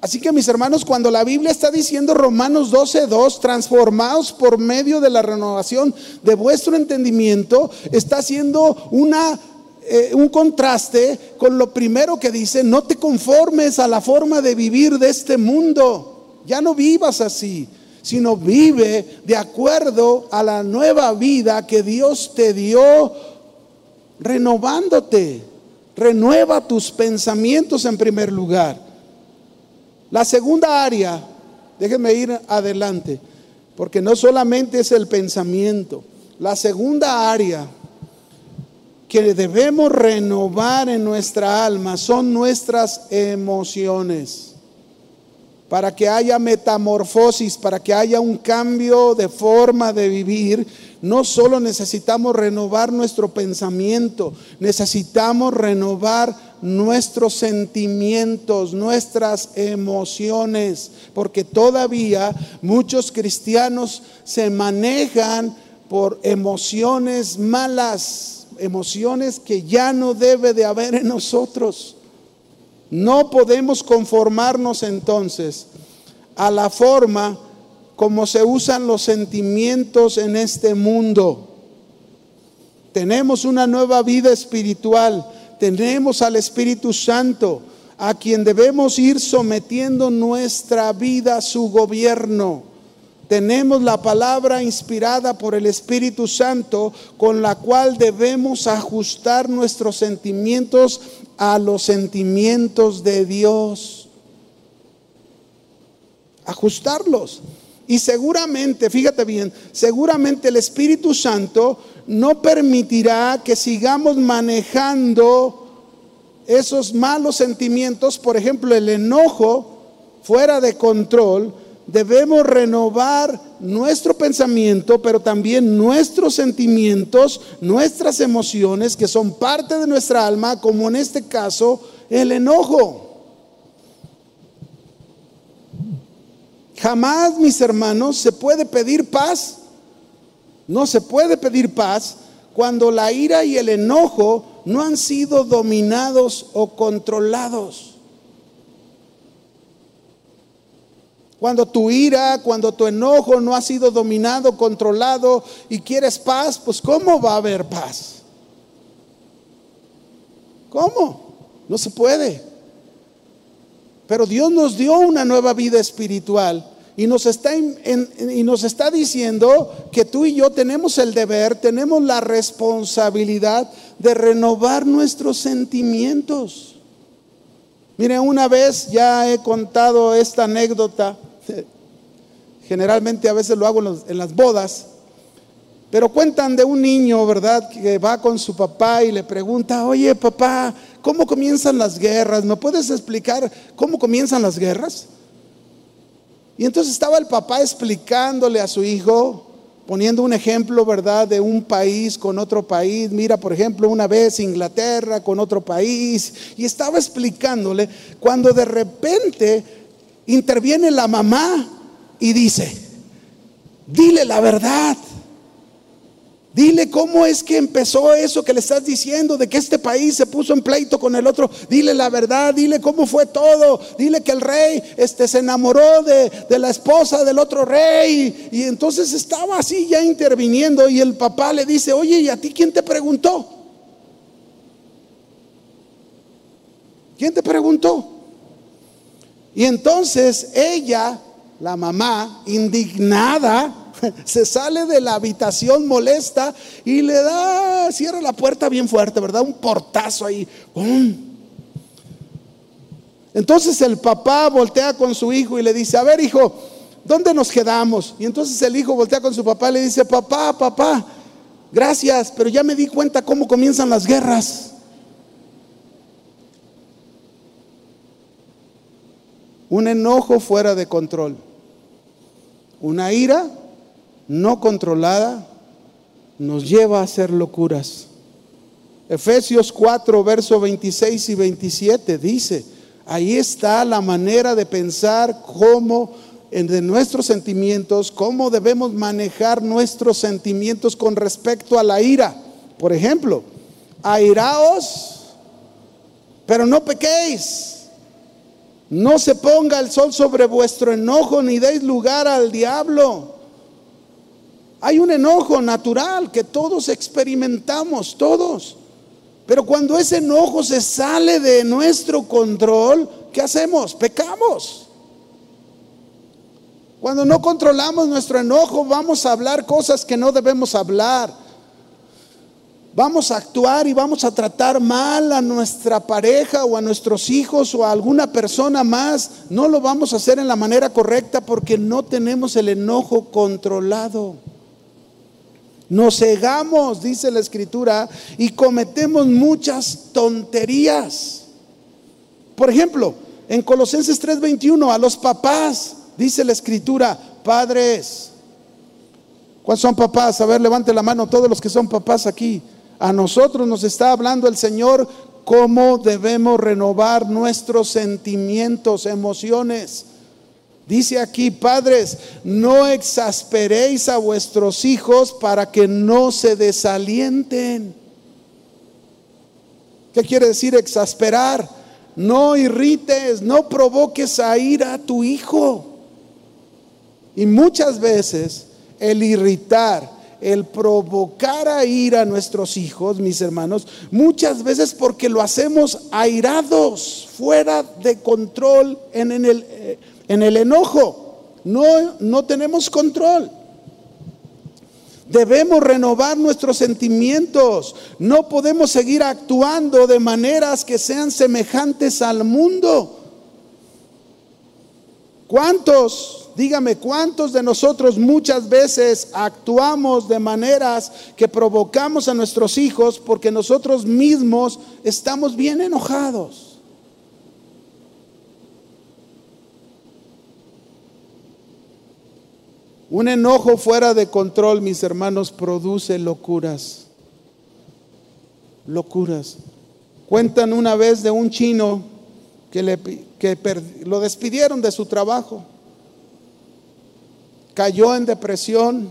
Así que mis hermanos, cuando la Biblia está diciendo Romanos 12:2, transformados por medio de la renovación de vuestro entendimiento, está haciendo una eh, un contraste con lo primero que dice, no te conformes a la forma de vivir de este mundo, ya no vivas así, sino vive de acuerdo a la nueva vida que Dios te dio, renovándote, renueva tus pensamientos en primer lugar. La segunda área, déjenme ir adelante, porque no solamente es el pensamiento, la segunda área que debemos renovar en nuestra alma son nuestras emociones. Para que haya metamorfosis, para que haya un cambio de forma de vivir, no solo necesitamos renovar nuestro pensamiento, necesitamos renovar nuestros sentimientos, nuestras emociones, porque todavía muchos cristianos se manejan por emociones malas emociones que ya no debe de haber en nosotros. No podemos conformarnos entonces a la forma como se usan los sentimientos en este mundo. Tenemos una nueva vida espiritual, tenemos al Espíritu Santo, a quien debemos ir sometiendo nuestra vida a su gobierno tenemos la palabra inspirada por el Espíritu Santo con la cual debemos ajustar nuestros sentimientos a los sentimientos de Dios. Ajustarlos. Y seguramente, fíjate bien, seguramente el Espíritu Santo no permitirá que sigamos manejando esos malos sentimientos, por ejemplo, el enojo fuera de control, debemos renovar nuestro pensamiento, pero también nuestros sentimientos, nuestras emociones, que son parte de nuestra alma, como en este caso el enojo. Jamás, mis hermanos, se puede pedir paz. No se puede pedir paz cuando la ira y el enojo no han sido dominados o controlados. Cuando tu ira, cuando tu enojo no ha sido dominado, controlado y quieres paz, pues ¿cómo va a haber paz? ¿Cómo? No se puede. Pero Dios nos dio una nueva vida espiritual y nos está, y nos está diciendo que tú y yo tenemos el deber, tenemos la responsabilidad de renovar nuestros sentimientos. Mire, una vez ya he contado esta anécdota Generalmente a veces lo hago en, las bodas. Pero cuentan de un niño, ¿verdad? Que va con su papá y le pregunta, oye papá, ¿cómo comienzan las guerras? ¿Me puedes explicar cómo comienzan las guerras? Y entonces estaba el papá explicándole a su hijo, poniendo un ejemplo, ¿verdad? De un país con otro país. Mira, por ejemplo, una vez Inglaterra con otro país. Y estaba explicándole cuando de repente interviene la mamá y dice, dile la verdad. Dile cómo es que empezó eso que le estás diciendo, de que este país se puso en pleito con el otro. Dile la verdad, dile cómo fue todo. Dile que el rey este, se enamoró de, de la esposa del otro rey. Y entonces estaba así ya interviniendo y el papá le dice, oye, ¿y a ti quién te preguntó? ¿Quién te preguntó? Y entonces ella, la mamá, indignada, se sale de la habitación molesta y le da, cierra la puerta bien fuerte, ¿verdad? Un portazo ahí. Entonces el papá voltea con su hijo y le dice, a ver hijo, ¿dónde nos quedamos? Y entonces el hijo voltea con su papá y le dice, papá, papá, gracias, pero ya me di cuenta cómo comienzan las guerras. Un enojo fuera de control, una ira no controlada nos lleva a hacer locuras. Efesios 4, verso 26 y 27 dice, ahí está la manera de pensar cómo de nuestros sentimientos, cómo debemos manejar nuestros sentimientos con respecto a la ira. Por ejemplo, airaos, pero no pequéis. No se ponga el sol sobre vuestro enojo ni deis lugar al diablo. Hay un enojo natural que todos experimentamos, todos. Pero cuando ese enojo se sale de nuestro control, ¿qué hacemos? Pecamos. Cuando no controlamos nuestro enojo, vamos a hablar cosas que no debemos hablar vamos a actuar y vamos a tratar mal a nuestra pareja o a nuestros hijos o a alguna persona más, no lo vamos a hacer en la manera correcta porque no tenemos el enojo controlado. Nos cegamos, dice la escritura, y cometemos muchas tonterías. Por ejemplo, en Colosenses 3:21, a los papás, dice la escritura, padres. ¿Cuántos son papás? A ver, levante la mano todos los que son papás aquí. A nosotros nos está hablando el Señor cómo debemos renovar nuestros sentimientos, emociones. Dice aquí, padres, no exasperéis a vuestros hijos para que no se desalienten. ¿Qué quiere decir exasperar? No irrites, no provoques a ir a tu hijo. Y muchas veces el irritar, el provocar a ir a nuestros hijos, mis hermanos, muchas veces porque lo hacemos airados, fuera de control en, el, eh, el enojo. No, no tenemos control. Debemos renovar nuestros sentimientos. No podemos seguir actuando de maneras que sean semejantes al mundo. ¿Cuántos Dígame, ¿cuántos de nosotros muchas veces actuamos de maneras que provocamos a nuestros hijos porque nosotros mismos estamos bien enojados? Un enojo fuera de control, mis hermanos, produce locuras. Locuras. Cuentan una vez de un chino que, le, que lo despidieron de su trabajo cayó en depresión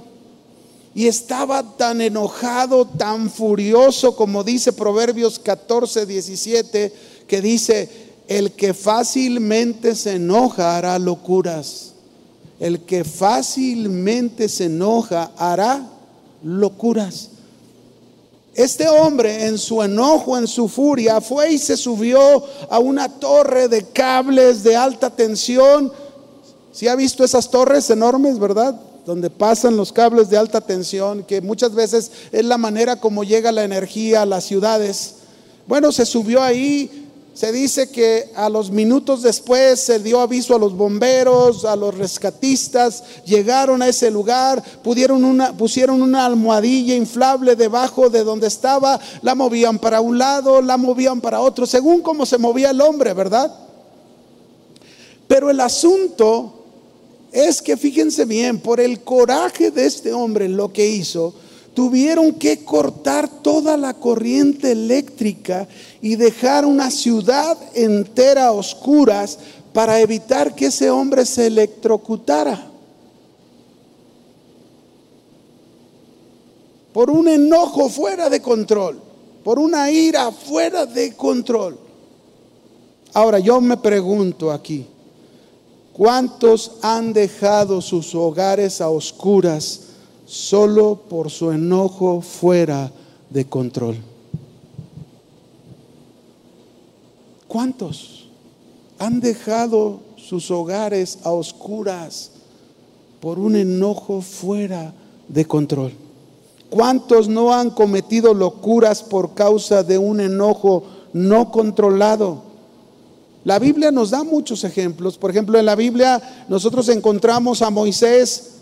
y estaba tan enojado, tan furioso, como dice Proverbios 14, 17, que dice, el que fácilmente se enoja hará locuras. el que fácilmente se enoja hará locuras. Este hombre en su enojo, en su furia, fue y se subió a una torre de cables de alta tensión. Si ha visto esas torres enormes, ¿verdad? Donde pasan los cables de alta tensión, que muchas veces es la manera como llega la energía a las ciudades. Bueno, se subió ahí, se dice que a los minutos después se dio aviso a los bomberos, a los rescatistas, llegaron a ese lugar, pusieron una almohadilla inflable debajo de donde estaba, la movían para un lado, la movían para otro, según cómo se movía el hombre, ¿verdad? Pero el asunto es que fíjense bien, por el coraje de este hombre, lo que hizo, tuvieron que cortar toda la corriente eléctrica y dejar una ciudad entera a oscuras para evitar que ese hombre se electrocutara. Por un enojo fuera de control, por una ira fuera de control. Ahora yo me pregunto aquí, ¿cuántos han dejado sus hogares a oscuras? solo por su enojo fuera de control. ¿Cuántos han dejado sus hogares a oscuras por un enojo fuera de control? ¿Cuántos no han cometido locuras por causa de un enojo no controlado? La Biblia nos da muchos ejemplos. Por ejemplo, en la Biblia nosotros encontramos a Moisés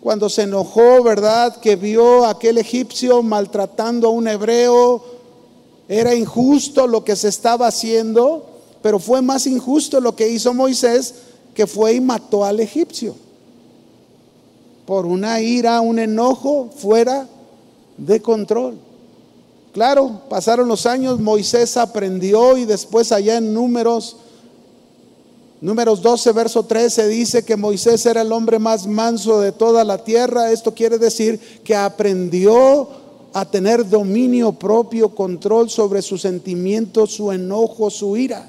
cuando se enojó, ¿verdad? Que vio a aquel egipcio maltratando a un hebreo. Era injusto lo que se estaba haciendo, pero fue más injusto lo que hizo Moisés, que fue y mató al egipcio. Por una ira, un enojo fuera de control. Claro, pasaron los años, Moisés aprendió y después allá en números Números 12, verso 13 dice que Moisés era el hombre más manso de toda la tierra. Esto quiere decir que aprendió a tener dominio propio, control sobre sus sentimientos, su enojo, su ira.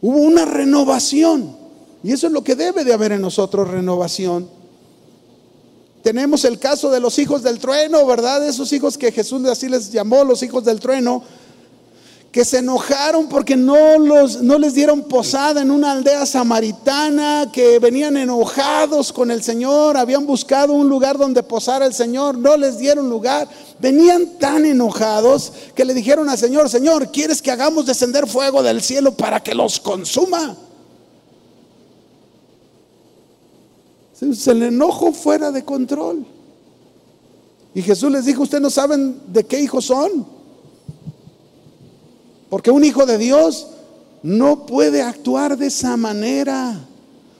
Hubo una renovación. Y eso es lo que debe de haber en nosotros, renovación. Tenemos el caso de los hijos del trueno, ¿verdad? Esos hijos que Jesús así les llamó, los hijos del trueno que se enojaron porque no, los, no les dieron posada en una aldea samaritana, que venían enojados con el Señor, habían buscado un lugar donde posar el Señor, no les dieron lugar, venían tan enojados que le dijeron al Señor, Señor, ¿quieres que hagamos descender fuego del cielo para que los consuma? Se le enojo fuera de control. Y Jesús les dijo, ustedes no saben de qué hijos son. Porque un hijo de Dios no puede actuar de esa manera.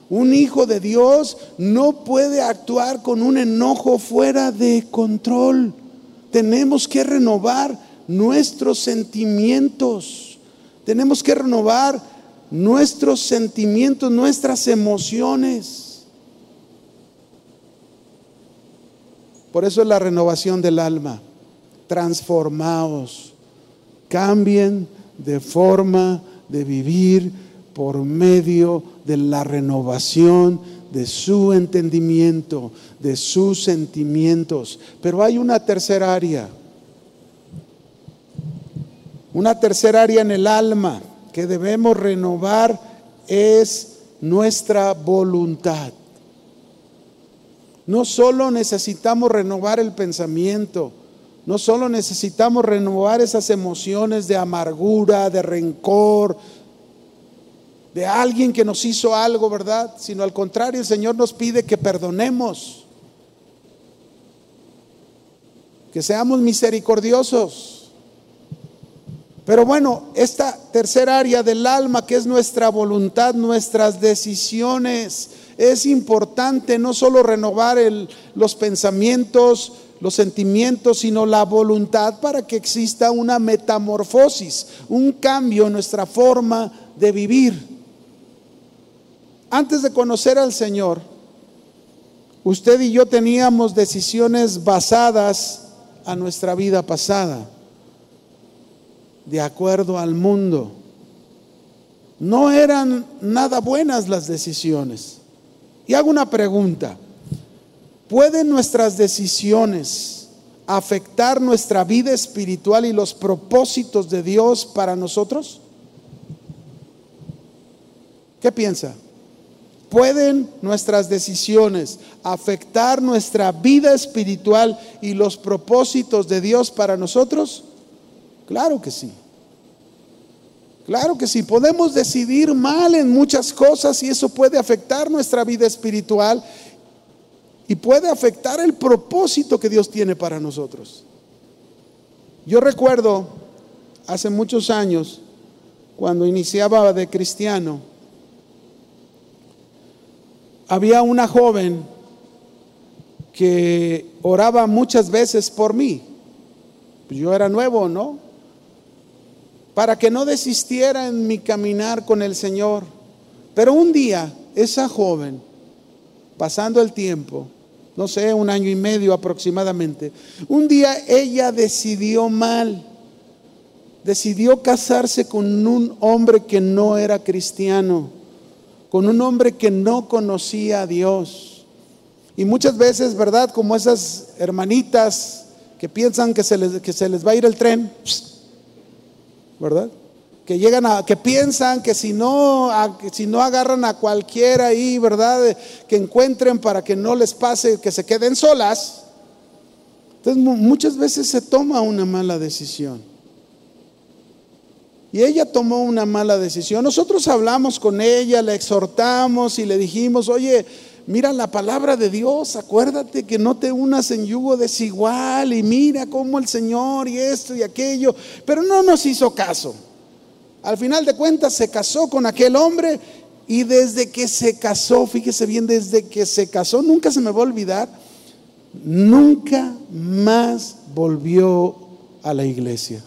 Un hijo de Dios no puede actuar con un enojo fuera de control. Tenemos que renovar nuestros sentimientos. Tenemos que renovar nuestros sentimientos, nuestras emociones. Por eso es la renovación del alma. Transformaos, cambien de forma de vivir por medio de la renovación de su entendimiento, de sus sentimientos. Pero hay una tercera área, una tercera área en el alma que debemos renovar es nuestra voluntad. No solo necesitamos renovar el pensamiento, no solo necesitamos renovar esas emociones de amargura, de rencor, de alguien que nos hizo algo, ¿verdad? Sino al contrario, el Señor nos pide que perdonemos, que seamos misericordiosos. Pero bueno, esta tercera área del alma, que es nuestra voluntad, nuestras decisiones, es importante no solo renovar los pensamientos, los sentimientos, sino la voluntad para que exista una metamorfosis, un cambio en nuestra forma de vivir. Antes de conocer al Señor, usted y yo teníamos decisiones basadas a nuestra vida pasada, de acuerdo al mundo. no eran nada buenas las decisiones. Y hago una pregunta. ¿Pueden nuestras decisiones afectar nuestra vida espiritual y los propósitos de Dios para nosotros? ¿Qué piensa? ¿Pueden nuestras decisiones afectar nuestra vida espiritual y los propósitos de Dios para nosotros? Claro que sí. Claro que sí, podemos decidir mal en muchas cosas y eso puede afectar nuestra vida espiritual y puede afectar el propósito que Dios tiene para nosotros. Yo recuerdo hace muchos años, cuando iniciaba de cristiano, había una joven que oraba muchas veces por mí. Yo era nuevo, ¿no? Para que no desistiera en mi caminar con el Señor. Pero un día, esa joven, pasando el tiempo, no sé, un año y medio aproximadamente, un día ella decidió mal, decidió casarse con un hombre que no era cristiano, con un hombre que no conocía a Dios. Y muchas veces, ¿verdad? Como esas hermanitas que piensan que se les, que se les va a ir el tren, ¿verdad? Que llegan a, que piensan que si no, si no agarran a cualquiera ahí, ¿verdad? Que encuentren para que no les pase, que se queden solas. Entonces muchas veces se toma una mala decisión. Y ella tomó una mala decisión. Nosotros hablamos con ella, la exhortamos y le dijimos, oye, mira la palabra de Dios, acuérdate que no te unas en yugo desigual y mira cómo el Señor y esto y aquello, pero no nos hizo caso. Al final de cuentas se casó con aquel hombre y desde que se casó, fíjese bien, desde que se casó, nunca se me va a olvidar, nunca más volvió a la iglesia.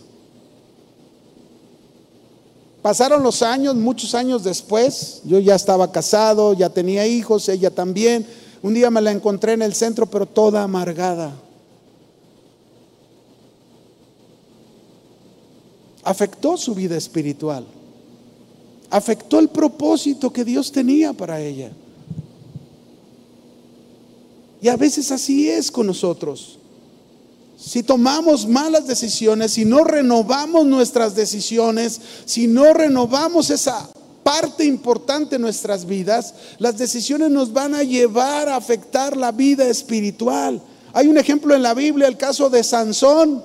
Pasaron los años, muchos años después, yo ya estaba casado, ya tenía hijos, ella también. Un día me la encontré en el centro, pero toda amargada. Afectó su vida espiritual. Afectó el propósito que Dios tenía para ella. Y a veces así es con nosotros si tomamos malas decisiones, si no renovamos nuestras decisiones, si no renovamos esa parte importante en nuestras vidas, las decisiones nos van a llevar a afectar la vida espiritual. Hay un ejemplo en la Biblia, el caso de Sansón.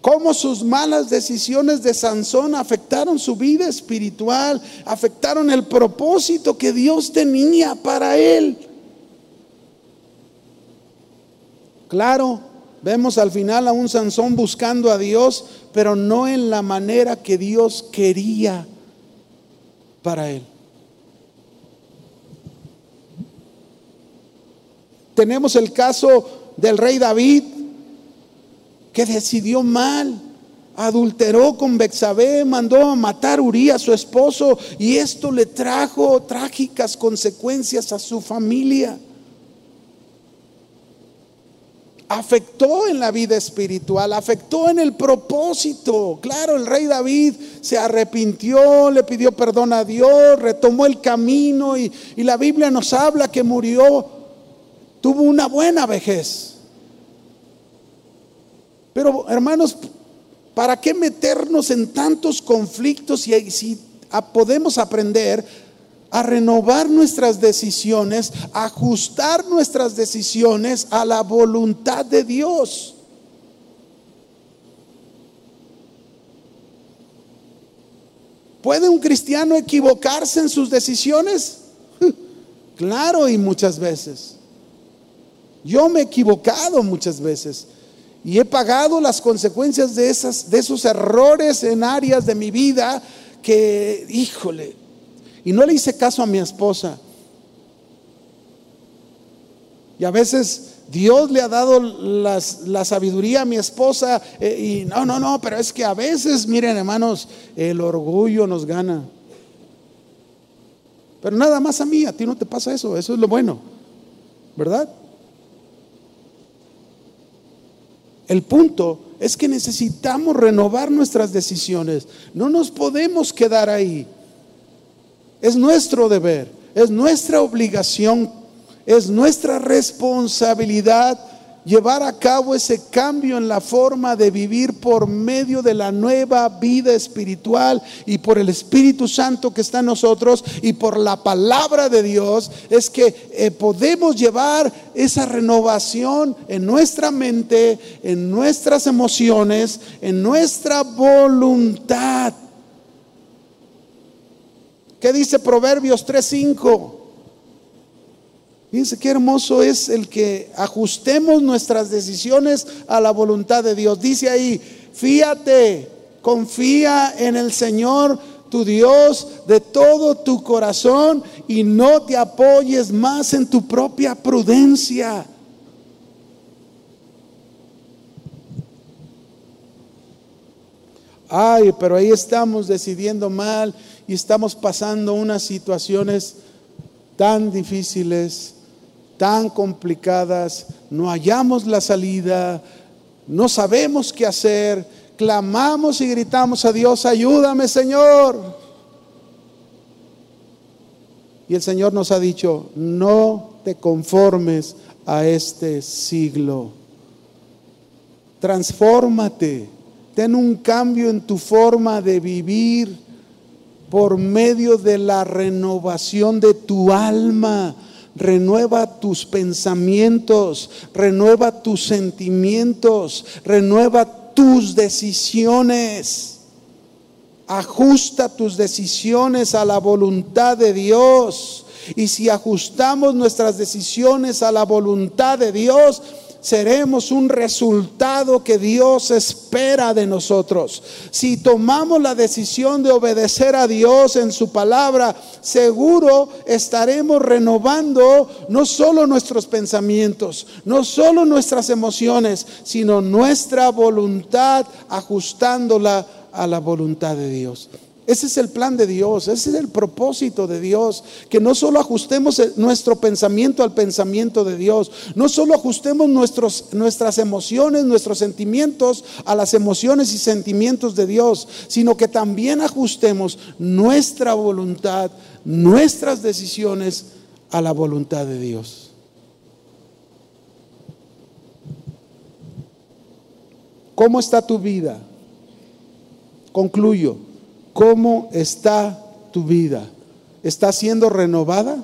Cómo sus malas decisiones de Sansón afectaron su vida espiritual, afectaron el propósito que Dios tenía para él. Claro, vemos al final a un Sansón buscando a Dios, pero no en la manera que Dios quería para él. Tenemos el caso del rey David que decidió mal, adulteró con Bexabé, mandó a matar a Uría, su esposo, y esto le trajo trágicas consecuencias a su familia afectó en la vida espiritual, afectó en el propósito. Claro, el rey David se arrepintió, le pidió perdón a Dios, retomó el camino y, la Biblia nos habla que murió, tuvo una buena vejez. Pero hermanos, ¿para qué meternos en tantos conflictos si, si podemos aprender a renovar nuestras decisiones, ajustar nuestras decisiones a la voluntad de Dios. ¿Puede un cristiano equivocarse en sus decisiones? Claro, y muchas veces. Yo me he equivocado muchas veces y he pagado las consecuencias de, esas, de esos errores en áreas de mi vida que, híjole, y no le hice caso a mi esposa. Y a veces Dios le ha dado la sabiduría a mi esposa. Eh, y no, no, no, pero es que a veces, miren hermanos, el orgullo nos gana. Pero nada más a mí, a ti no te pasa eso, eso es lo bueno, ¿verdad? El punto es que necesitamos renovar nuestras decisiones. No nos podemos quedar ahí. Es nuestro deber, es nuestra obligación, es nuestra responsabilidad llevar a cabo ese cambio en la forma de vivir por medio de la nueva vida espiritual y por el Espíritu Santo que está en nosotros y por la palabra de Dios, es que eh, podemos llevar esa renovación en nuestra mente, en nuestras emociones, en nuestra voluntad. ¿Qué dice Proverbios 3:5? Fíjense qué hermoso es el que ajustemos nuestras decisiones a la voluntad de Dios. Dice ahí, fíate, confía en el Señor tu Dios de todo tu corazón y no te apoyes más en tu propia prudencia. Ay, pero ahí estamos decidiendo mal y estamos pasando unas situaciones tan difíciles tan complicadas, no hallamos la salida, no sabemos qué hacer, clamamos y gritamos a Dios, ayúdame Señor. Y el Señor nos ha dicho, no te conformes a este siglo. Transfórmate, ten un cambio en tu forma de vivir por medio de la renovación de tu alma renueva tus pensamientos, renueva tus sentimientos, renueva tus decisiones. Ajusta tus decisiones a la voluntad de Dios. Y si ajustamos nuestras decisiones a la voluntad de Dios, seremos un resultado que Dios espera de nosotros. Si tomamos la decisión de obedecer a Dios en su palabra, seguro estaremos renovando no solo nuestros pensamientos, no solo nuestras emociones, sino nuestra voluntad, ajustándola a la voluntad de Dios. Ese es el plan de Dios, ese es el propósito de Dios, que no solo ajustemos nuestro pensamiento al pensamiento de Dios, no solo ajustemos nuestras emociones, nuestros sentimientos a las emociones y sentimientos de Dios, sino que también ajustemos nuestra voluntad, nuestras decisiones a la voluntad de Dios. ¿Cómo está tu vida? Concluyo. ¿Cómo está tu vida? ¿Está siendo renovada?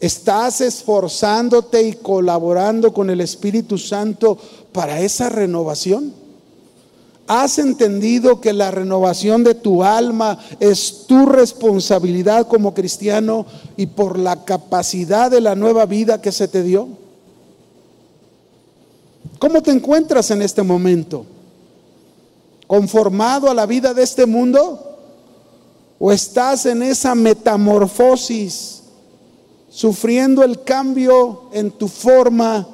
¿Estás esforzándote y colaborando con el Espíritu Santo para esa renovación? ¿Has entendido que la renovación de tu alma es tu responsabilidad como cristiano y por la capacidad de la nueva vida que se te dio? ¿Cómo te encuentras en este momento? Conformado a la vida de este mundo? ¿O estás en esa metamorfosis, sufriendo el cambio en tu forma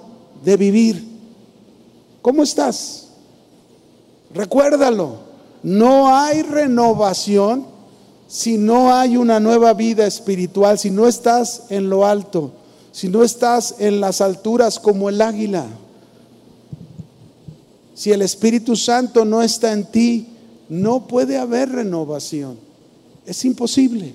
de vivir? ¿Cómo estás? Recuérdalo, no hay renovación si no hay una nueva vida espiritual, si no estás en lo alto, si no estás en las alturas como el águila. Si el Espíritu Santo no está en ti, no puede haber renovación. Es imposible.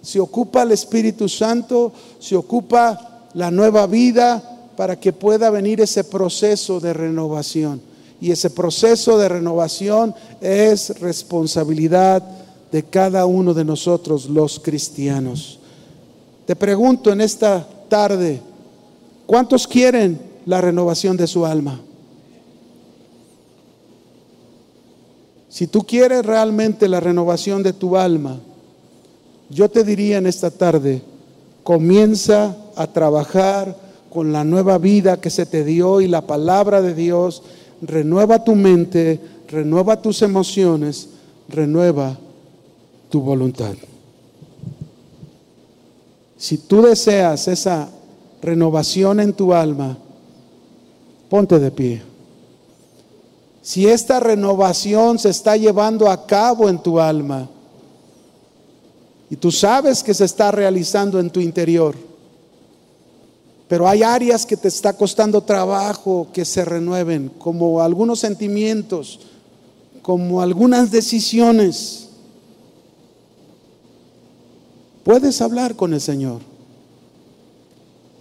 Se ocupa el Espíritu Santo, se ocupa la nueva vida para que pueda venir ese proceso de renovación. Y ese proceso de renovación es responsabilidad de cada uno de nosotros, los cristianos. Te pregunto en esta tarde, ¿cuántos quieren la renovación de su alma? Si tú quieres realmente la renovación de tu alma, yo te diría en esta tarde, comienza a trabajar con la nueva vida que se te dio y la palabra de Dios, renueva tu mente, renueva tus emociones, renueva tu voluntad. Si tú deseas esa renovación en tu alma, ponte de pie si esta renovación se está llevando a cabo en tu alma y tú sabes que se está realizando en tu interior, Pero hay áreas que te está costando trabajo que se renueven, como algunos sentimientos, como algunas decisiones. Puedes hablar con el Señor.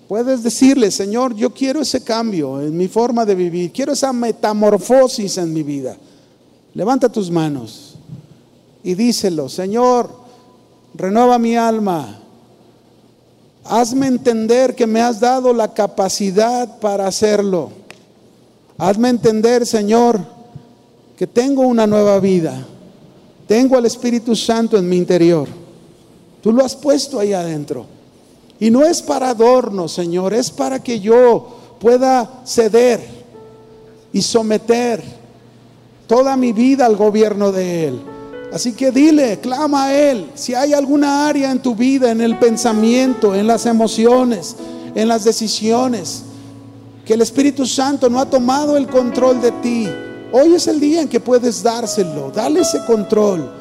Puedes decirle, Señor, yo quiero ese cambio en mi forma de vivir, quiero esa metamorfosis en mi vida. Levanta tus manos y díselo, Señor, renueva mi alma. Hazme entender que me has dado la capacidad para hacerlo. Hazme entender, Señor, que tengo una nueva vida. Tengo al Espíritu Santo en mi interior. Tú lo has puesto ahí adentro. Y no es para adorno, Señor, es para que yo pueda ceder y someter toda mi vida al gobierno de Él. Así que dile, clama a Él. Si hay alguna área en tu vida, en el pensamiento, en las emociones, en las decisiones, que el Espíritu Santo no ha tomado el control de ti, hoy es el día en que puedes dárselo. Dale ese control.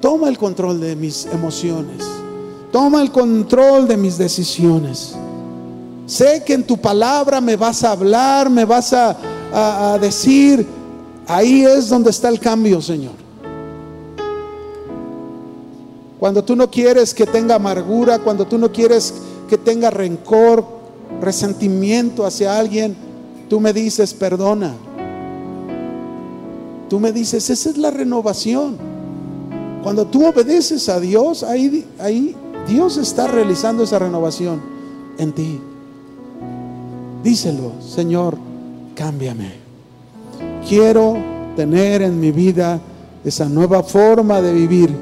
Toma el control de mis emociones. Toma el control de mis decisiones. Sé que en tu palabra me vas a hablar, me vas a, a decir, ahí es donde está el cambio, Señor. Cuando tú no quieres que tenga amargura, cuando tú no quieres que tenga rencor, resentimiento hacia alguien, tú me dices, perdona. Tú me dices, esa es la renovación. Cuando tú obedeces a Dios, ahí, ahí Dios está realizando esa renovación en ti. Díselo, Señor, cámbiame. Quiero tener en mi vida esa nueva forma de vivir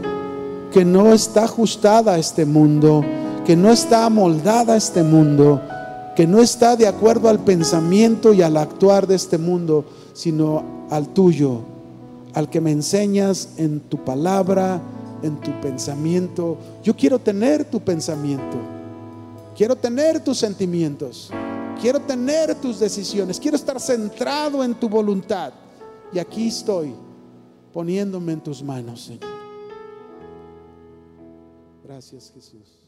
que no está ajustada a este mundo, que no está amoldada a este mundo, que no está de acuerdo al pensamiento y al actuar de este mundo, sino al tuyo, al que me enseñas en tu palabra, en tu pensamiento. Yo quiero tener tu pensamiento, quiero tener tus sentimientos, quiero tener tus decisiones, quiero estar centrado en tu voluntad. Y aquí estoy poniéndome en tus manos, Señor. Gracias Jesús.